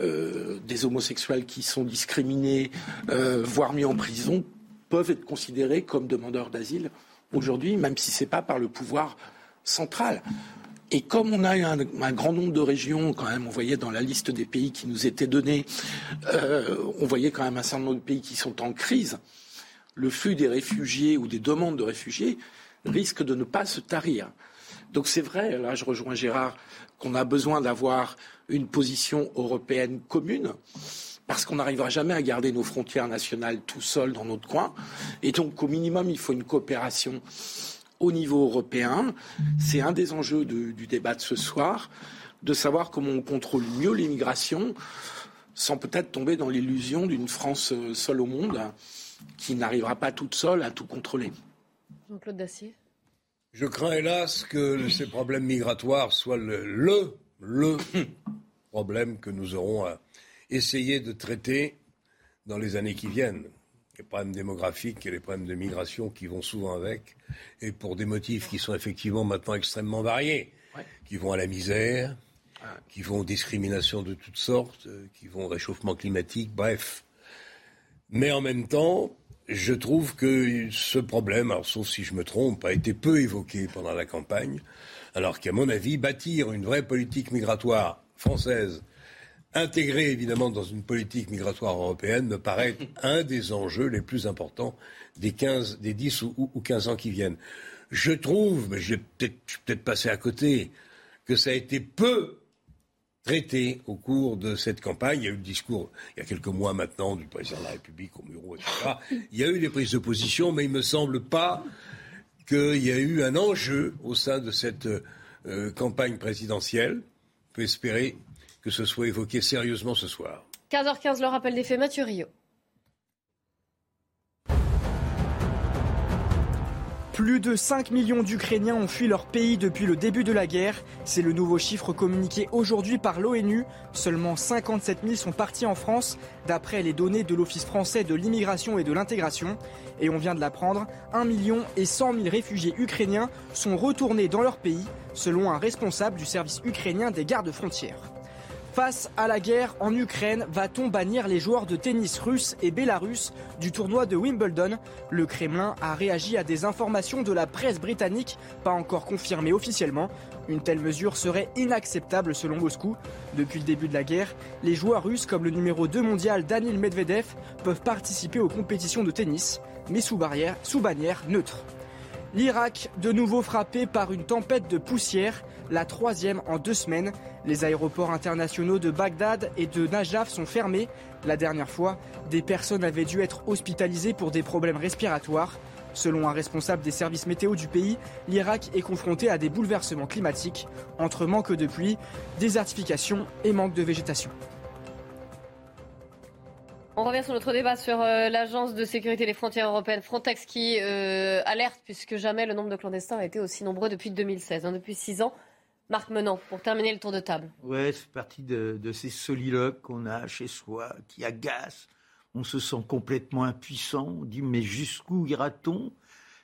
euh, des homosexuels qui sont discriminés, euh, voire mis en prison, peuvent être considérés comme demandeurs d'asile aujourd'hui, même si ce n'est pas par le pouvoir centrale. Et comme on a un, grand nombre de régions, quand même, on voyait dans la liste des pays qui nous étaient donnés, euh, on voyait quand même un certain nombre de pays qui sont en crise. Le flux des réfugiés ou des demandes de réfugiés risque de ne pas se tarir. Donc c'est vrai, là je rejoins Gérard, qu'on a besoin d'avoir une position européenne commune parce qu'on n'arrivera jamais à garder nos frontières nationales tout seuls dans notre coin. Et donc, au minimum, il faut une coopération au niveau européen. C'est un des enjeux du débat de ce soir, de savoir comment on contrôle mieux l'immigration sans peut-être tomber dans l'illusion d'une France euh, seule au monde qui n'arrivera pas toute seule à tout contrôler.
Jean-Claude Dacier
Je crains hélas que ces problèmes migratoires soient le, le, le <laughs> problème que nous aurons à essayer de traiter dans les années qui viennent. Les problèmes démographiques et les problèmes de migration qui vont souvent avec, et pour des motifs qui sont effectivement maintenant extrêmement variés, qui vont à la misère, qui vont aux discriminations de toutes sortes, euh, qui vont au réchauffement climatique, bref. Mais en même temps, je trouve que ce problème, alors sauf si je me trompe, a été peu évoqué pendant la campagne, alors qu'à mon avis, bâtir une vraie politique migratoire française, intégrée évidemment dans une politique migratoire européenne, me paraît <laughs> un des enjeux les plus importants des, 15, des 10 ou, 15 ans qui viennent. Je trouve, mais je vais peut-être passer à côté, que ça a été peu traité au cours de cette campagne. Il y a eu le discours, il y a quelques mois maintenant, du président de la République au Muro, etc. Il y a eu des prises de position, mais il ne me semble pas qu'il y a eu un enjeu au sein de cette euh, campagne présidentielle. On peut espérer que ce soit évoqué sérieusement ce soir.
15h15, le rappel des faits, Mathieu Rio.
Plus de 5 millions d'Ukrainiens ont fui leur pays depuis le début de la guerre. C'est le nouveau chiffre communiqué aujourd'hui par l'ONU. Seulement 57 000 sont partis en France, d'après les données de l'Office français de l'immigration et de l'intégration. Et on vient de l'apprendre, 1 million et 100 000 réfugiés ukrainiens sont retournés dans leur pays, selon un responsable du service ukrainien des gardes frontières. Face à la guerre en Ukraine, va-t-on bannir les joueurs de tennis russes et bélarusses du tournoi de Wimbledon? Le Kremlin a réagi à des informations de la presse britannique, pas encore confirmées officiellement. Une telle mesure serait inacceptable selon Moscou. Depuis le début de la guerre, les joueurs russes comme le numéro 2 mondial Danil Medvedev peuvent participer aux compétitions de tennis, mais sous, barrière, sous bannière neutre. L'Irak, de nouveau frappé par une tempête de poussière, la troisième en deux semaines. Les aéroports internationaux de Bagdad et de Najaf sont fermés. La dernière fois, des personnes avaient dû être hospitalisées pour des problèmes respiratoires. Selon un responsable des services météo du pays, l'Irak est confronté à des bouleversements climatiques, entre manque de pluie, désertification et manque de végétation.
On revient sur notre débat sur euh, l'agence de sécurité des frontières européennes Frontex qui euh, alerte puisque jamais le nombre de clandestins a été aussi nombreux depuis 2016, hein, depuis six ans. Marc Menant, pour terminer le tour de table.
Ouais, c'est partie de, ces soliloques qu'on a chez soi, qui agacent. On se sent complètement impuissant. On dit mais jusqu'où ira-t-on?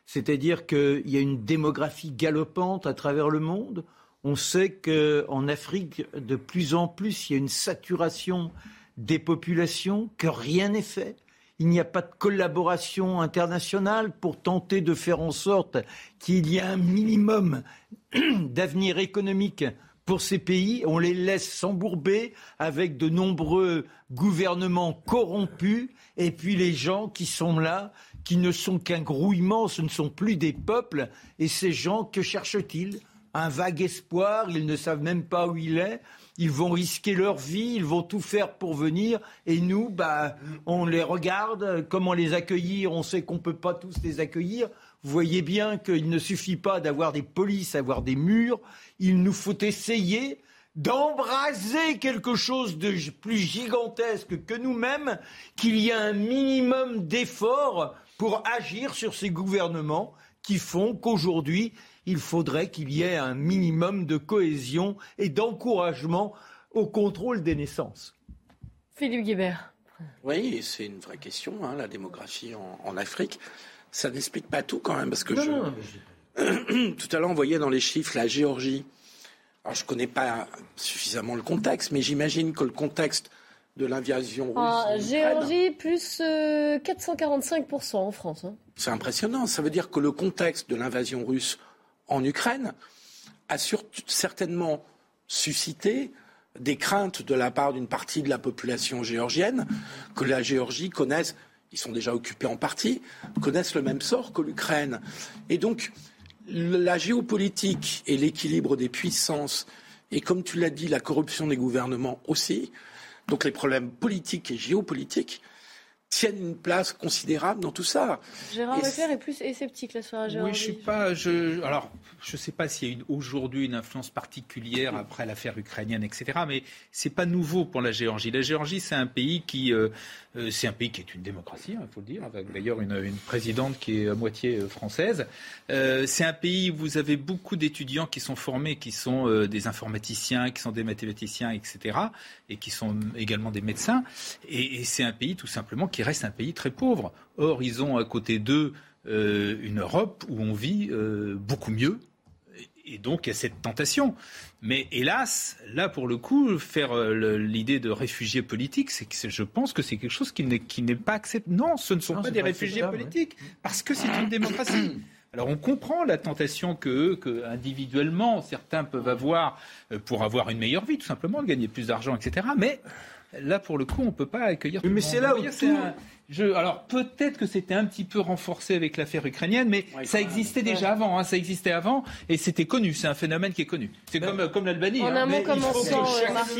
C'est-à-dire qu'il y a une démographie galopante à travers le monde. On sait qu'en Afrique, de plus en plus, il y a une saturation des populations, que rien n'est fait. Il n'y a pas de collaboration internationale pour tenter de faire en sorte qu'il y ait un minimum <clears throat> d'avenir économique pour ces pays. On les laisse s'embourber avec de nombreux gouvernements corrompus et puis les gens qui sont là, qui ne sont qu'un grouillement, ce ne sont plus des peuples. Et ces gens, que cherchent-ils? Un vague espoir, ils ne savent même pas où il est. Ils vont risquer leur vie, ils vont tout faire pour venir, et nous, bah, on les regarde, comment les accueillir, on sait qu'on ne peut pas tous les accueillir. Vous voyez bien qu'il ne suffit pas d'avoir des polices, d'avoir des murs, il nous faut essayer d'embraser quelque chose de plus gigantesque que nous-mêmes, qu'il y a un minimum d'efforts pour agir sur ces gouvernements qui font qu'aujourd'hui, il faudrait qu'il y ait un minimum de cohésion et d'encouragement au contrôle des naissances.
Philippe Guibert.
Oui, c'est une vraie question, hein, la démographie en, Afrique. Ça n'explique pas tout quand même, parce que <clears throat> tout à l'heure on voyait dans les chiffres la Géorgie. Alors je ne connais pas suffisamment le contexte, mais j'imagine que le contexte de l'invasion russe.
Ah, Géorgie, plus 445% euh, en France. Hein.
C'est impressionnant. Ça veut dire que le contexte de l'invasion russe en Ukraine a certainement suscité des craintes de la part d'une partie de la population géorgienne que la Géorgie connaisse, ils sont déjà occupés en partie, connaissent le même sort que l'Ukraine. Et donc, la géopolitique et l'équilibre des puissances, et comme tu l'as dit, la corruption des gouvernements aussi, donc les problèmes politiques et géopolitiques, tiennent une place considérable dans tout ça.
Gérard Leclerc est plus sceptique là sur la Géorgie.
Oui, je suis pas. Je, alors, je ne sais pas s'il y a aujourd'hui une influence particulière après l'affaire ukrainienne, etc. Mais c'est pas nouveau pour la Géorgie. La Géorgie, c'est un pays qui, euh, c'est un pays qui est une démocratie, il hein, faut le dire, avec d'ailleurs une, présidente qui est à moitié euh, française. c'est un pays où vous avez beaucoup d'étudiants qui sont formés, qui sont des informaticiens, qui sont des mathématiciens, etc. Et qui sont également des médecins. Et c'est un pays tout simplement qui reste un pays très pauvre. Or, ils ont à côté d'eux une Europe où on vit beaucoup mieux et donc il y a cette tentation. Mais hélas, là pour le coup, faire euh, l'idée de réfugiés politiques, c'est que je pense que c'est quelque chose qui n'est pas acceptable. Non, ce ne sont pas des réfugiés politiques, parce que c'est une démocratie. <clears throat> Alors on comprend la tentation que, que, individuellement certains peuvent avoir euh, pour avoir une meilleure vie, tout simplement, gagner plus d'argent, etc. Mais là, pour le coup, on ne peut pas accueillir.
Mais c'est là où tout,
alors peut-être que c'était un petit peu renforcé avec l'affaire ukrainienne, mais ça existait déjà avant. Hein, ça existait avant et c'était connu. C'est un phénomène qui est connu. C'est comme, comme l'Albanie.
En
hein.
un mot, comme on
sent,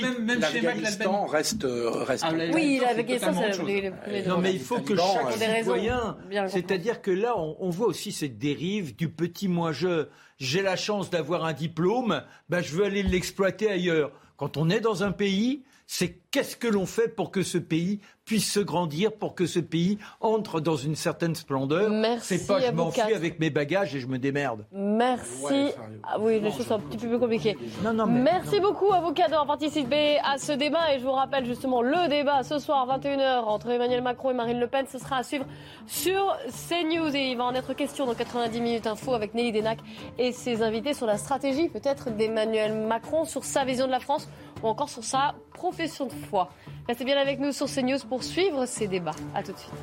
même, même schéma que l'Albanie. reste, reste.
Ah, oui, ça,
Non, mais il faut que chaque citoyen. C'est-à-dire que là, on, on voit aussi cette dérive du petit moi-je. J'ai la chance d'avoir un diplôme, ben je veux aller l'exploiter ailleurs. Quand on est dans un pays, c'est qu'est-ce que l'on fait pour que ce pays puisse se grandir, pour que ce pays entre dans une certaine splendeur. C'est pas je m'enfuis avec mes bagages et je me démerde.
Merci. ah oui, les choses sont un petit peu plus compliquées. Non, non, Merci beaucoup à vous d'avoir participé à ce débat et je vous rappelle justement le débat ce soir 21h entre Emmanuel Macron et Marine Le Pen. Ce sera à suivre sur CNews et il va en être question dans 90 minutes info avec Nelly Denac et ses invités sur la stratégie peut-être d'Emmanuel Macron, sur sa vision de la France ou encore sur sa profession de Restez bien avec nous sur CNews pour suivre ces débats. A tout de suite.